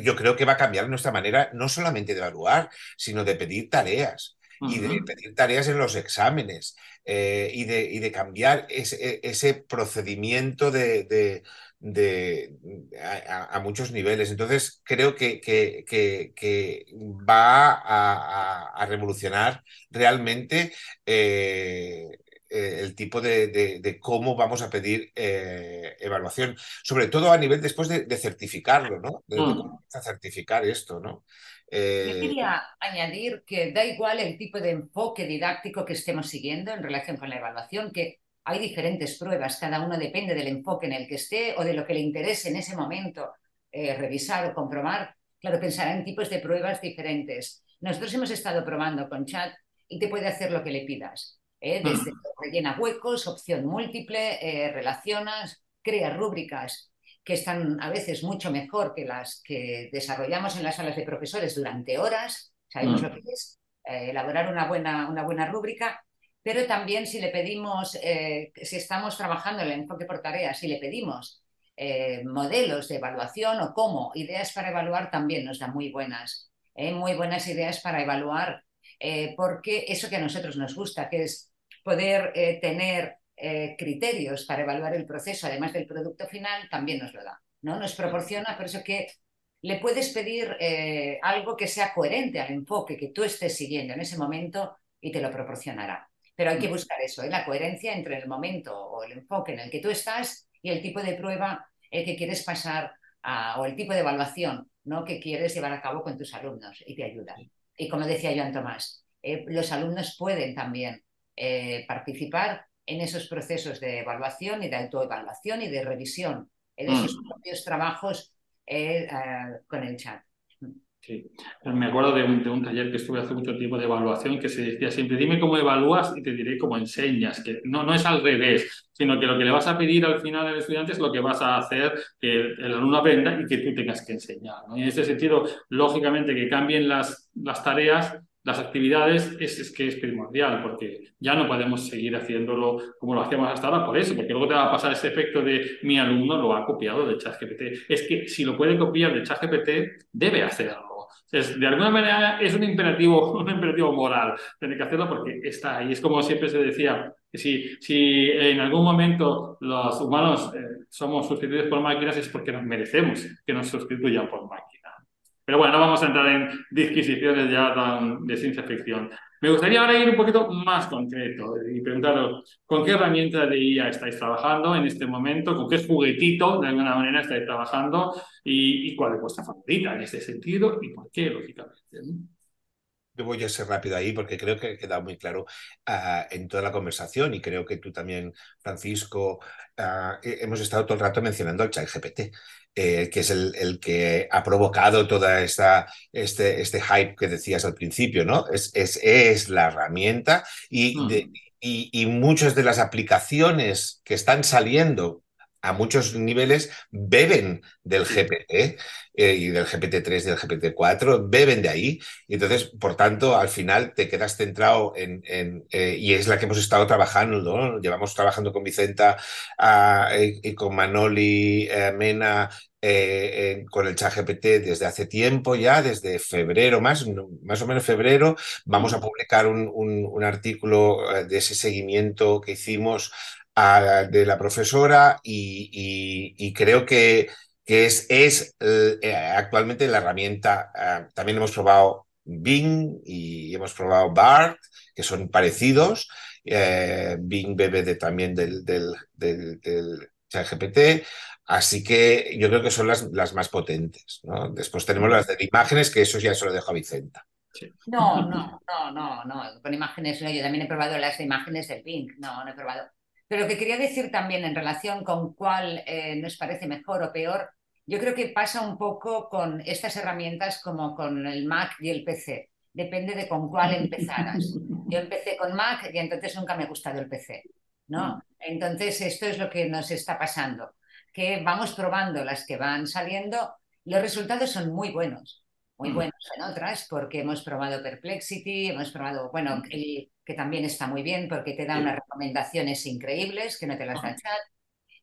Speaker 5: yo creo que va a cambiar nuestra manera no solamente de evaluar, sino de pedir tareas. Y de pedir tareas en los exámenes eh, y, de, y, de, cambiar ese, ese procedimiento de, de, de a, a, muchos niveles. Entonces, creo que, que, que, que va a, a, revolucionar realmente eh, el tipo de, de, de, cómo vamos a pedir eh, evaluación, sobre todo a nivel después de, de certificarlo, ¿no? De, mm. cómo a certificar esto, ¿no?
Speaker 4: Eh... Yo quería añadir que da igual el tipo de enfoque didáctico que estemos siguiendo en relación con la evaluación, que hay diferentes pruebas, cada uno depende del enfoque en el que esté o de lo que le interese en ese momento eh, revisar o comprobar. Claro, pensará en tipos de pruebas diferentes. Nosotros hemos estado probando con chat y te puede hacer lo que le pidas. ¿eh? Desde rellena huecos, opción múltiple, eh, relacionas, crea rúbricas que están a veces mucho mejor que las que desarrollamos en las salas de profesores durante horas. Sabemos mm. lo que es eh, elaborar una buena, una buena rúbrica pero también si le pedimos, eh, si estamos trabajando en el enfoque por tareas, si le pedimos eh, modelos de evaluación o cómo, ideas para evaluar también nos da muy buenas, eh, muy buenas ideas para evaluar, porque eso que a nosotros nos gusta, que es poder tener criterios para evaluar el proceso, además del producto final, también nos lo da. ¿no? Nos proporciona, por eso que le puedes pedir algo que sea coherente al enfoque que tú estés siguiendo en ese momento y te lo proporcionará. Pero hay que buscar eso, ¿eh? la coherencia entre el momento o el enfoque en el que tú estás y el tipo de prueba el que quieres pasar o el tipo de evaluación ¿no? que quieres llevar a cabo con tus alumnos y te ayuda. Y como decía Joan Tomás, eh, los alumnos pueden también participar en esos procesos de evaluación y de autoevaluación y de revisión de sus mm. propios trabajos eh, con el chat.
Speaker 3: Sí, me acuerdo de un, taller que estuve hace mucho tiempo de evaluación que se decía siempre, dime cómo evalúas y te diré cómo enseñas, que no, no es al revés, sino que lo que le vas a pedir al final al estudiante es lo que vas a hacer que el, alumno aprenda y que tú tengas que enseñar. Y en ese sentido, lógicamente, que cambien las, las tareas las actividades es, que es primordial, porque ya no podemos seguir haciéndolo como lo hacíamos hasta ahora por eso, porque luego te va a pasar ese efecto de mi alumno lo ha copiado de ChatGPT. Es que si lo puede copiar de ChatGPT, debe hacerlo. Es, de alguna manera es un imperativo, un imperativo moral tener que hacerlo porque está ahí. Es como siempre se decía, que si, si en algún momento los humanos eh, somos sustituidos por máquinas es porque nos merecemos que nos sustituyan por máquinas. Pero bueno, no vamos a entrar en disquisiciones ya de ciencia ficción. Me gustaría ahora ir un poquito más concreto y preguntaros, ¿con qué herramienta de IA estáis trabajando en este momento? ¿Con qué juguetito, de alguna manera, estáis trabajando? ¿Y, cuál es vuestra favorita en este sentido? ¿Y por qué, lógicamente?
Speaker 5: Yo voy a ser rápido ahí porque creo que ha quedado muy claro ah, en toda la conversación y creo que tú también, Francisco, ah, hemos estado todo el rato mencionando al chat GPT. Eh, que es el, el, que ha provocado toda esta este, este hype que decías al principio, ¿no? Es, es, es la herramienta y, mm. y, y, muchas de las aplicaciones que están saliendo a muchos niveles beben del GPT eh, y del GPT-3 y del GPT-4, beben de ahí. Y entonces, por tanto, al final te quedas centrado en, en eh, y es la que hemos estado trabajando, ¿no? Llevamos trabajando con Vicenta ah, y, con Manoli eh, Mena con el chat GPT desde hace tiempo ya, desde febrero, más, más o menos febrero, vamos a publicar un, un, un artículo de ese seguimiento que hicimos de la profesora y, creo que, que es, es eh, actualmente la herramienta. Ah, también hemos probado Bing y hemos probado BART, que son parecidos. Eh, Bing bebe de, también del, del, del, del ChatGPT. Así que yo creo que son las, las más potentes. ¿no? Después tenemos las de imágenes, que eso ya se lo dejo a Vicenta.
Speaker 4: No, no, no, no, no. Con imágenes no. Yo también he probado las de imágenes del Bing. No, no he probado. Pero lo que quería decir también en relación con cuál eh, nos parece mejor o peor, yo creo que pasa un poco con estas herramientas como con el Mac y el PC. Depende de con cuál empezaras. Yo empecé con Mac y entonces nunca me ha gustado el PC. ¿no? Entonces esto es lo que nos está pasando, que vamos probando las que van saliendo, los resultados son muy buenos muy mm. buenos en otras, porque hemos probado Perplexity, hemos probado, bueno, el, que también está muy bien porque te da unas recomendaciones increíbles que no te las da chat.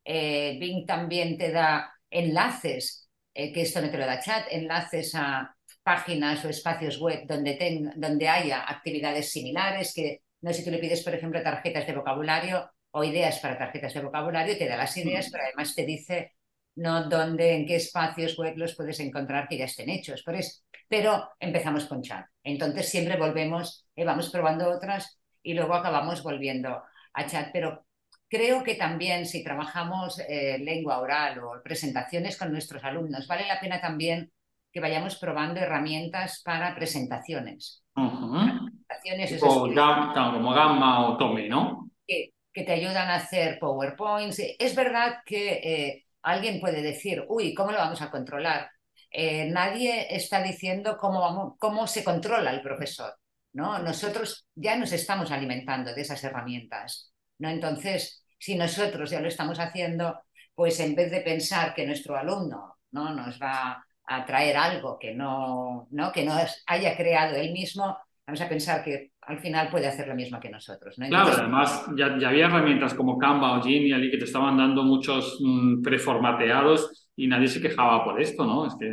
Speaker 4: Eh, Bing también te da enlaces, eh, que esto no te lo da chat, enlaces a páginas o espacios web donde, ten, donde haya actividades similares, que no sé si tú le pides, por ejemplo, tarjetas de vocabulario o ideas para tarjetas de vocabulario, te da las ideas, pero además te dice no dónde, en qué espacios web los puedes encontrar que ya estén hechos. Por eso, pero empezamos con chat. Entonces siempre volvemos, eh, vamos probando otras y luego acabamos volviendo a chat. Pero creo que también si trabajamos eh, lengua oral o presentaciones con nuestros alumnos, vale la pena también que vayamos probando herramientas para presentaciones.
Speaker 3: presentaciones como, Gamma o Tome, ¿no?
Speaker 4: Que, que, te ayudan a hacer PowerPoints. Es verdad que eh, alguien puede decir, uy, ¿cómo lo vamos a controlar? Eh, nadie está diciendo cómo, vamos, cómo se controla el profesor. ¿no? Nosotros ya nos estamos alimentando de esas herramientas. ¿no? Entonces, si nosotros ya lo estamos haciendo, pues en vez de pensar que nuestro alumno ¿no? nos va a traer algo que no, ¿no? que no haya creado él mismo, vamos a pensar que al final puede hacer lo mismo que nosotros. ¿no?
Speaker 3: claro, además ya, había herramientas como Canva o Genial que te estaban dando muchos mm, preformateados y nadie se quejaba por esto, ¿no? Es que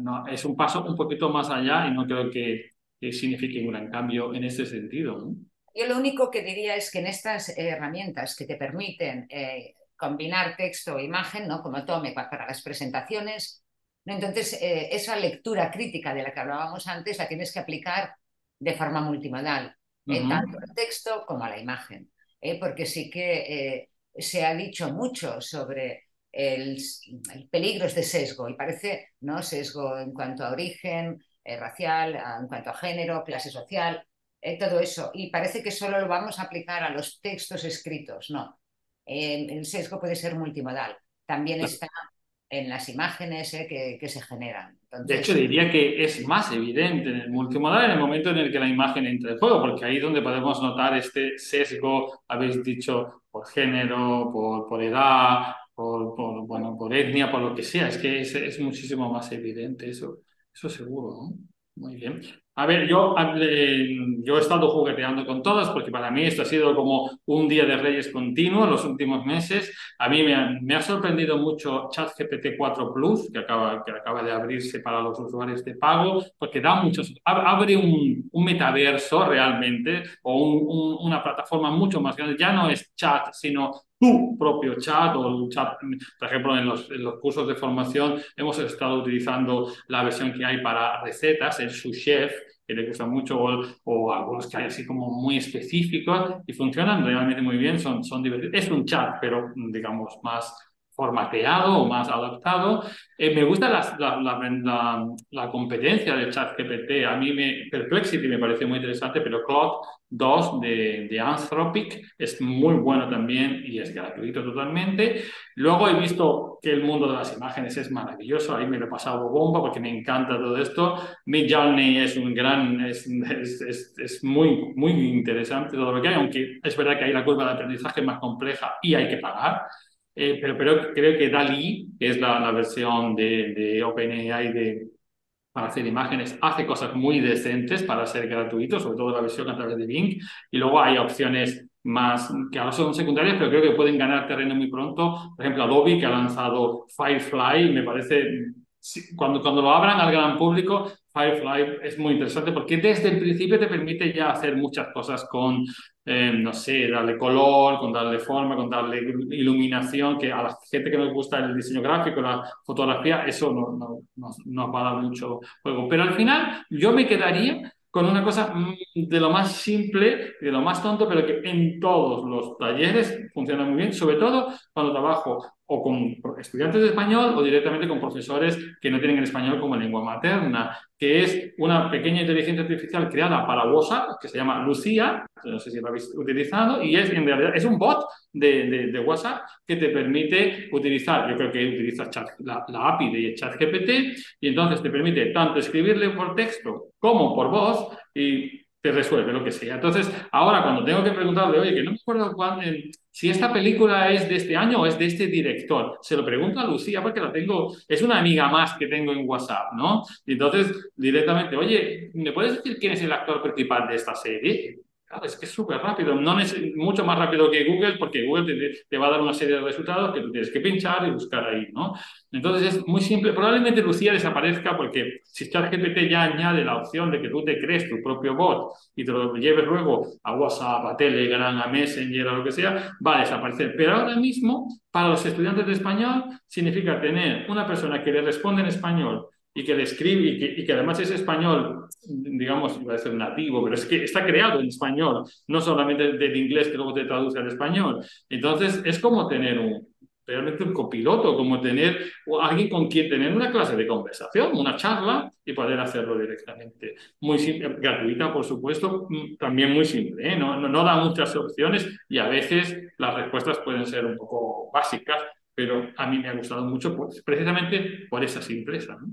Speaker 3: no, es un paso un poquito más allá y no creo que, signifique un gran cambio en ese sentido.
Speaker 4: Yo lo único que diría es que en estas herramientas que te permiten eh, combinar texto e imagen, ¿no? como tome para las presentaciones. Entonces, eh, esa lectura crítica de la que hablábamos antes la tienes que aplicar de forma multimodal, eh, tanto al texto como a la imagen, eh, porque sí que se ha dicho mucho sobre el, el peligros de sesgo y parece no sesgo en cuanto a origen racial, en cuanto a género, clase social, todo eso. Y parece que solo lo vamos a aplicar a los textos escritos, no. el sesgo puede ser multimodal. También está en las imágenes eh, que, se generan.
Speaker 3: De hecho, diría que es más evidente en el multimodal en el momento en el que la imagen entra en juego, porque ahí es donde podemos notar este sesgo, habéis dicho, por género, por, por edad, por, bueno, por etnia, por lo que sea. Es que es, es muchísimo más evidente eso, eso seguro. ¿no? Muy bien. A ver, yo, yo he estado jugueteando con todas porque para mí esto ha sido como un día de reyes continuo en los últimos meses. A mí me ha, me ha sorprendido mucho ChatGPT 4 Plus, que acaba, que acaba de abrirse para los usuarios de pago, porque da muchos, abre un, un metaverso realmente o un, una plataforma mucho más grande. Ya no es chat, sino tu propio chat o un chat, por ejemplo, en los, en los, cursos de formación hemos estado utilizando la versión que hay para recetas, el su chef, que le gusta mucho, o, o, algunos que hay así como muy específicos y funcionan realmente muy bien, son, son divertidos. Es un chat, pero digamos más formateado o más adaptado. Eh, me gusta la, la, la, competencia de ChatGPT. A mí me, Perplexity me parece muy interesante, pero Claude 2 de, de, Anthropic es muy bueno también y es gratuito totalmente. Luego he visto que el mundo de las imágenes es maravilloso. Ahí me lo he pasado bomba porque me encanta todo esto. Midjourney es un gran, es, es, es, muy, muy interesante todo lo que hay, aunque es verdad que hay la curva de aprendizaje más compleja y hay que pagar. Eh, pero, pero, creo que DALI, que es la, la versión de, de OpenAI de, para hacer imágenes, hace cosas muy decentes para ser gratuito, sobre todo la versión a través de Bing. Y luego hay opciones más que ahora son secundarias, pero creo que pueden ganar terreno muy pronto. Por ejemplo, Adobe, que ha lanzado Firefly, me parece, cuando, cuando lo abran al gran público, Firefly es muy interesante porque desde el principio te permite ya hacer muchas cosas con eh, no sé, darle color, con darle forma, con darle iluminación, que a la gente que nos gusta el diseño gráfico, la fotografía, eso no, no, no, nos va a dar mucho juego. Pero al final yo me quedaría con una cosa mm, de lo más simple, de lo más tonto, pero que en todos los talleres funciona muy bien, sobre todo cuando trabajo o con estudiantes de español o directamente con profesores que no tienen el español como lengua materna, que es una pequeña inteligencia artificial creada para WhatsApp, que se llama Lucía, no sé si lo habéis utilizado, y es en realidad es un bot de, de, WhatsApp que te permite utilizar, yo creo que utiliza chat, la, la, API de ChatGPT, y entonces te permite tanto escribirle por texto como por voz, y te resuelve lo que sea. Entonces, ahora cuando tengo que preguntarle, oye, que no me acuerdo si esta película es de este año o es de este director, se lo pregunto a Lucía porque la tengo, es una amiga más que tengo en WhatsApp, ¿no? Entonces, directamente, oye, ¿me puedes decir quién es el actor principal de esta serie? Es que es súper rápido, mucho más rápido que Google porque Google te, va a dar una serie de resultados que tú tienes que pinchar y buscar ahí, ¿no? Entonces es muy simple. Probablemente Lucía desaparezca porque si ChatGPT ya añade la opción de que tú te crees tu propio bot y te lo lleves luego a WhatsApp, a Telegram, a Messenger, a lo que sea, va a desaparecer. Pero ahora mismo, para los estudiantes de español, significa tener una persona que le responde en español y que le escribe y que, y que, además es español, digamos, iba a ser nativo, pero es que está creado en español, no solamente del inglés que luego te traduce al español. Entonces, es como tener un, realmente un copiloto, como tener alguien con quien tener una clase de conversación, una charla y poder hacerlo directamente. Muy simple, gratuita, por supuesto, mm, también muy simple, ¿eh? no, no, no da muchas opciones y a veces las respuestas pueden ser un poco básicas, pero a mí me ha gustado mucho pues, precisamente por esa simpleza. ¿no?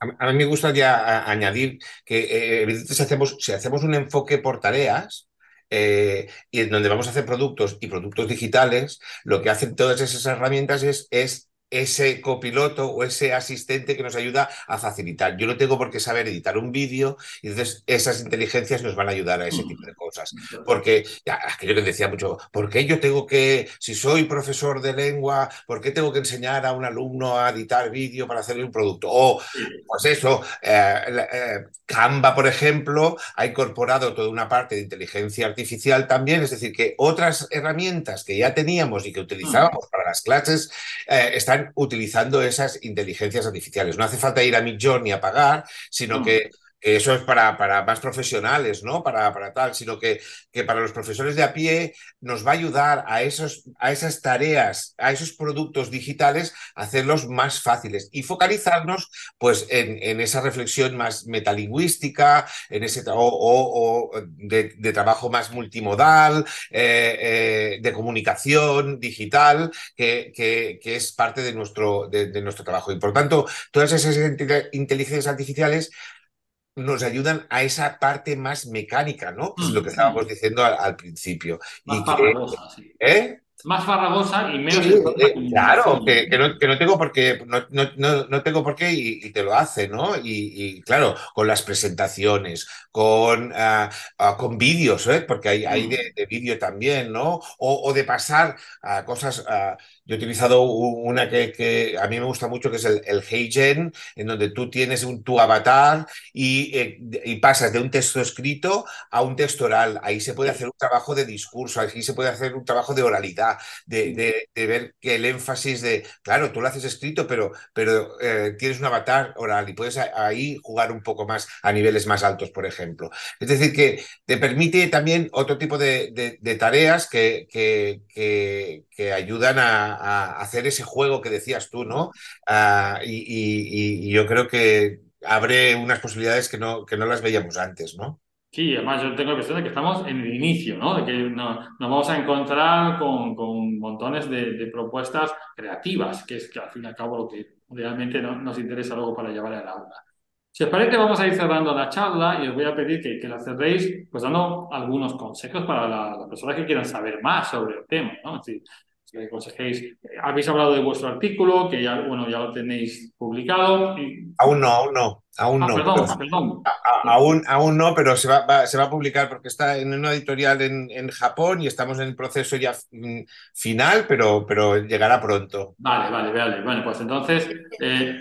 Speaker 5: A mí me gustaría añadir que, eh, si, hacemos, si hacemos un enfoque por tareas, eh, y en donde vamos a hacer productos y productos digitales, lo que hacen todas esas herramientas es ese copiloto o ese asistente que nos ayuda a facilitar. Yo no tengo por qué saber editar un vídeo y entonces esas inteligencias nos van a ayudar a ese tipo de cosas. Porque, ya, aquello que decía mucho, ¿por qué yo tengo que, si soy profesor de lengua, ¿por qué tengo que enseñar a un alumno a editar vídeo para hacerle un producto? O, pues eso, eh, eh, Canva, por ejemplo, ha incorporado toda una parte de inteligencia artificial también, es decir, que otras herramientas que ya teníamos y que utilizábamos para las clases eh, están utilizando esas inteligencias artificiales. No hace falta ir a Midjourney a pagar, sino que eso es para, para más profesionales, ¿no? Para, para tal, sino que, que, para los profesores de a pie nos va a ayudar a, esos, a esas tareas, a esos productos digitales, hacerlos más fáciles y focalizarnos pues, en, en esa reflexión más metalingüística, en ese o, o, o de, de, trabajo más multimodal, eh, eh, de comunicación digital, que, que, que, es parte de nuestro, de nuestro trabajo. Y por tanto, todas esas inteligencias artificiales nos ayudan a esa parte más mecánica, ¿no? Es lo que estábamos diciendo al, al principio.
Speaker 3: Más
Speaker 5: y
Speaker 3: farragosa, sí.
Speaker 5: ¿Eh?
Speaker 3: Más farragosa y menos...
Speaker 5: Sí, eh, claro, que, que, no, que, no, tengo por qué, no, no, no tengo por qué y, y, te lo hace, ¿no? Y, y, claro, con las presentaciones, con, uh, uh, con vídeos, ¿eh? Porque hay, hay de, de vídeo también, ¿no? O, o de pasar a cosas... Yo he utilizado una que, que, a mí me gusta mucho, que es el, el HeyGen, en donde tú tienes un, tu avatar y, eh, y, pasas de un texto escrito a un texto oral. Ahí se puede hacer un trabajo de discurso, ahí se puede hacer un trabajo de oralidad, de, de, de ver que el énfasis de, claro, tú lo haces escrito, pero, pero eh, tienes un avatar oral y puedes ahí jugar un poco más a niveles más altos, por ejemplo. Es decir, que te permite también otro tipo de, de tareas que, que, que ayudan a a, hacer ese juego que decías tú, ¿no? Uh, y, y, y, yo creo que abre unas posibilidades que no, que no las veíamos antes, ¿no?
Speaker 3: Sí, además yo tengo la impresión de que estamos en el inicio, ¿no? De que no, nos vamos a encontrar con, con montones de, de, propuestas creativas, que es que al fin y al cabo lo que realmente no, nos interesa luego para llevar al aula. Si os parece, vamos a ir cerrando la charla y os voy a pedir que, que la cerréis pues dando algunos consejos para las la personas que quieran saber más sobre el tema, ¿no? Es decir, que aconsejéis. Habéis hablado de vuestro artículo, que ya, bueno, ya lo tenéis publicado. Y...
Speaker 5: Aún no, aún no, aún
Speaker 3: ah,
Speaker 5: no.
Speaker 3: Perdón, pero, perdón.
Speaker 5: A, a, aún, aún no, pero se va, va, se va a publicar porque está en una editorial en, en, Japón y estamos en el proceso ya final, pero, pero llegará pronto.
Speaker 3: Vale, vale, vale. Bueno, pues entonces... Eh,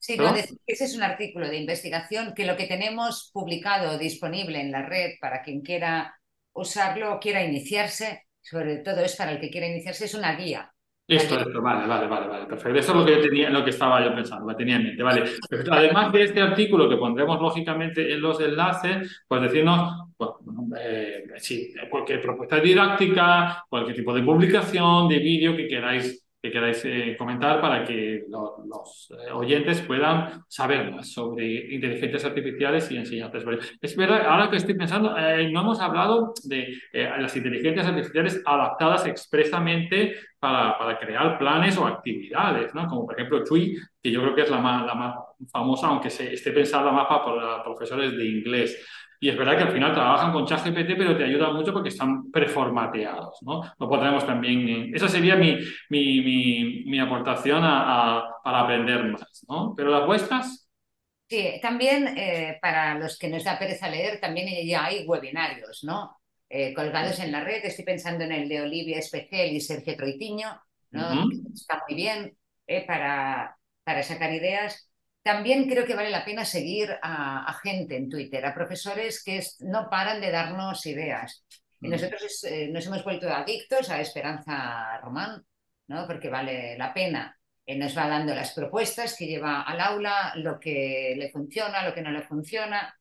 Speaker 4: Sí, no, ese es un artículo de investigación que lo que tenemos publicado disponible en la red para quien quiera usarlo o quiera iniciarse sobre todo es para el que quiera iniciarse, es una guía.
Speaker 3: Esto, esto, vale, vale, vale, vale, perfecto. Eso es lo que yo tenía, lo que estaba yo pensando, lo tenía en mente, vale. Perfecto. Además de este artículo que pondremos lógicamente en los enlaces, pues decirnos, pues, eh, sí, cualquier propuesta didáctica, cualquier tipo de publicación, de vídeo que queráis que queráis eh, comentar para que lo, los eh, oyentes puedan saber más sobre inteligencias artificiales y enseñanzas. Es verdad, ahora que estoy pensando, eh, no hemos hablado de las inteligencias artificiales adaptadas expresamente para, para, crear planes o actividades, ¿no? como por ejemplo Chui, que yo creo que es la más, la más famosa, aunque se, esté pensada más para profesores de inglés. Y es verdad que al final trabajan con ChatGPT, pero te ayudan mucho porque están preformateados, ¿no? Lo pondremos también en... Esa sería mi, mi, mi, mi aportación a, a, para aprender más, ¿no? Pero las vuestras...
Speaker 4: Sí, también eh, para los que nos da pereza leer, también ya hay webinarios, ¿no? Eh, colgados en la red. Estoy pensando en el de Olivia Especial y Sergio Troitiño, ¿no? Uh -huh. Está muy bien eh, para, para sacar ideas. También creo que vale la pena seguir a, a gente en Twitter, a profesores que es, no paran de darnos ideas. Y nosotros es, eh, nos hemos vuelto adictos a Esperanza Román, ¿no? porque vale la pena. Eh, nos va dando las propuestas que lleva al aula, lo que le funciona, lo que no le funciona.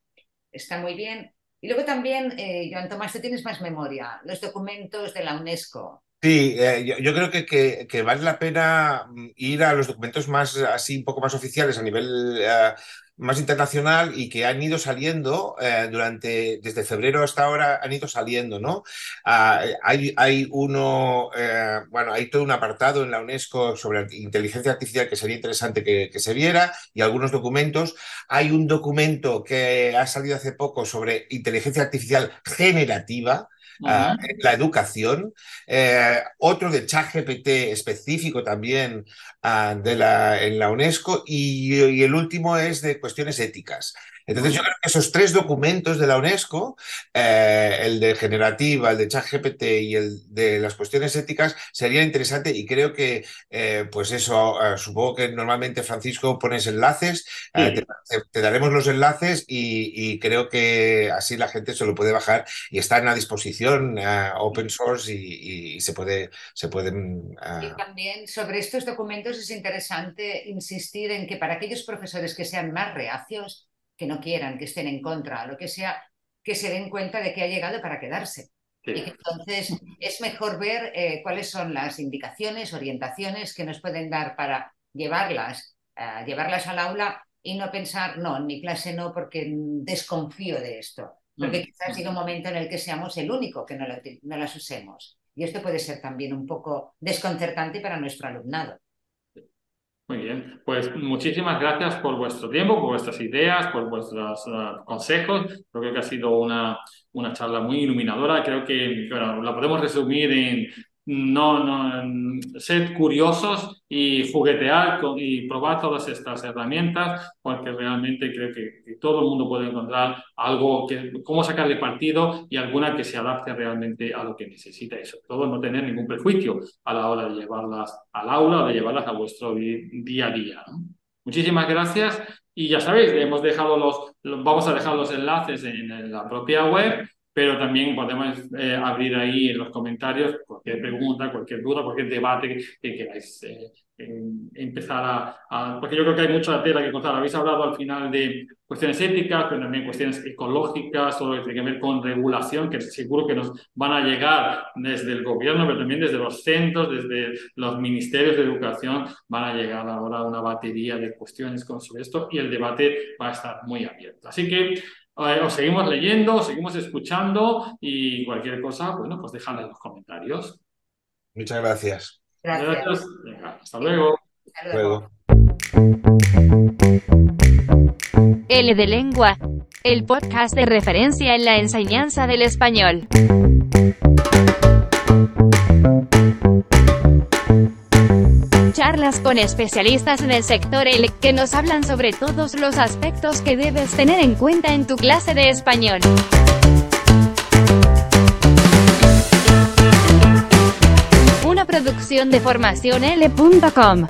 Speaker 4: Está muy bien. Y luego también, eh, Joan Tomás, tú tienes más memoria, los documentos de la UNESCO.
Speaker 5: Sí, eh, yo, creo que, que, vale la pena ir a los documentos más así, un poco más oficiales a nivel eh, más internacional y que han ido saliendo eh, durante, desde febrero hasta ahora, han ido saliendo, ¿no? Ah, hay, hay uno, bueno, hay todo un apartado en la UNESCO sobre inteligencia artificial que sería interesante que, se viera y algunos documentos. Hay un documento que ha salido hace poco sobre inteligencia artificial generativa, Uh, la educación, eh, otro de ChatGPT específico también uh, de la, en la UNESCO y, y, el último es de cuestiones éticas. Entonces yo creo que esos tres documentos de la UNESCO, eh, el de generativa, el de ChatGPT y el de las cuestiones éticas, sería interesante y creo que, eh, pues eso, eh, supongo que normalmente Francisco pones enlaces, sí. te, te, daremos los enlaces y, y, creo que así la gente se lo puede bajar y está en a disposición open source y, y, se puede, se pueden...
Speaker 4: Y también sobre estos documentos es interesante insistir en que para aquellos profesores que sean más reacios, que no quieran, que estén en contra, lo que sea, que se den cuenta de que ha llegado para quedarse. Sí. Y que entonces es mejor ver eh, cuáles son las indicaciones, orientaciones que nos pueden dar para llevarlas, uh, llevarlas al aula y no pensar, no, en mi clase no, porque desconfío de esto. Porque quizás llegue un momento en el que seamos el único que no, lo, no las usemos. Y esto puede ser también un poco desconcertante para nuestro alumnado.
Speaker 3: Muy bien, pues muchísimas gracias por vuestro tiempo, por vuestras ideas, por vuestros uh, consejos. Creo que ha sido una, una charla muy iluminadora. Creo que bueno, la podemos resumir en no, no, ser curiosos y juguetear con, y probar todas estas herramientas, porque realmente creo que, que, todo el mundo puede encontrar algo, que, cómo sacarle partido y alguna que se adapte realmente a lo que necesita y sobre todo no tener ningún prejuicio a la hora de llevarlas al aula o de llevarlas a vuestro día a día. ¿no? Muchísimas gracias y ya sabéis, hemos dejado los, vamos a dejar los enlaces en, en la propia web pero también podemos eh, abrir ahí en los comentarios cualquier pregunta, cualquier duda, cualquier debate que, que queráis eh, empezar a, a, Porque yo creo que hay mucha tela que contar. Habéis hablado al final de cuestiones éticas, pero también cuestiones ecológicas, todo lo que tiene que ver con regulación, que seguro que nos van a llegar desde el gobierno, pero también desde los centros, desde los ministerios de educación, van a llegar ahora una batería de cuestiones con sobre esto y el debate va a estar muy abierto. Así que os seguimos leyendo, seguimos escuchando y cualquier cosa, bueno, pues dejadla en los comentarios.
Speaker 5: Muchas gracias.
Speaker 4: Gracias.
Speaker 3: gracias. Venga, hasta luego.
Speaker 4: Hasta luego.
Speaker 2: L de Lengua, el podcast de referencia en la enseñanza del español. Charlas con especialistas en el sector L que nos hablan sobre todos los aspectos que debes tener en cuenta en tu clase de español. Una producción de formación L.com.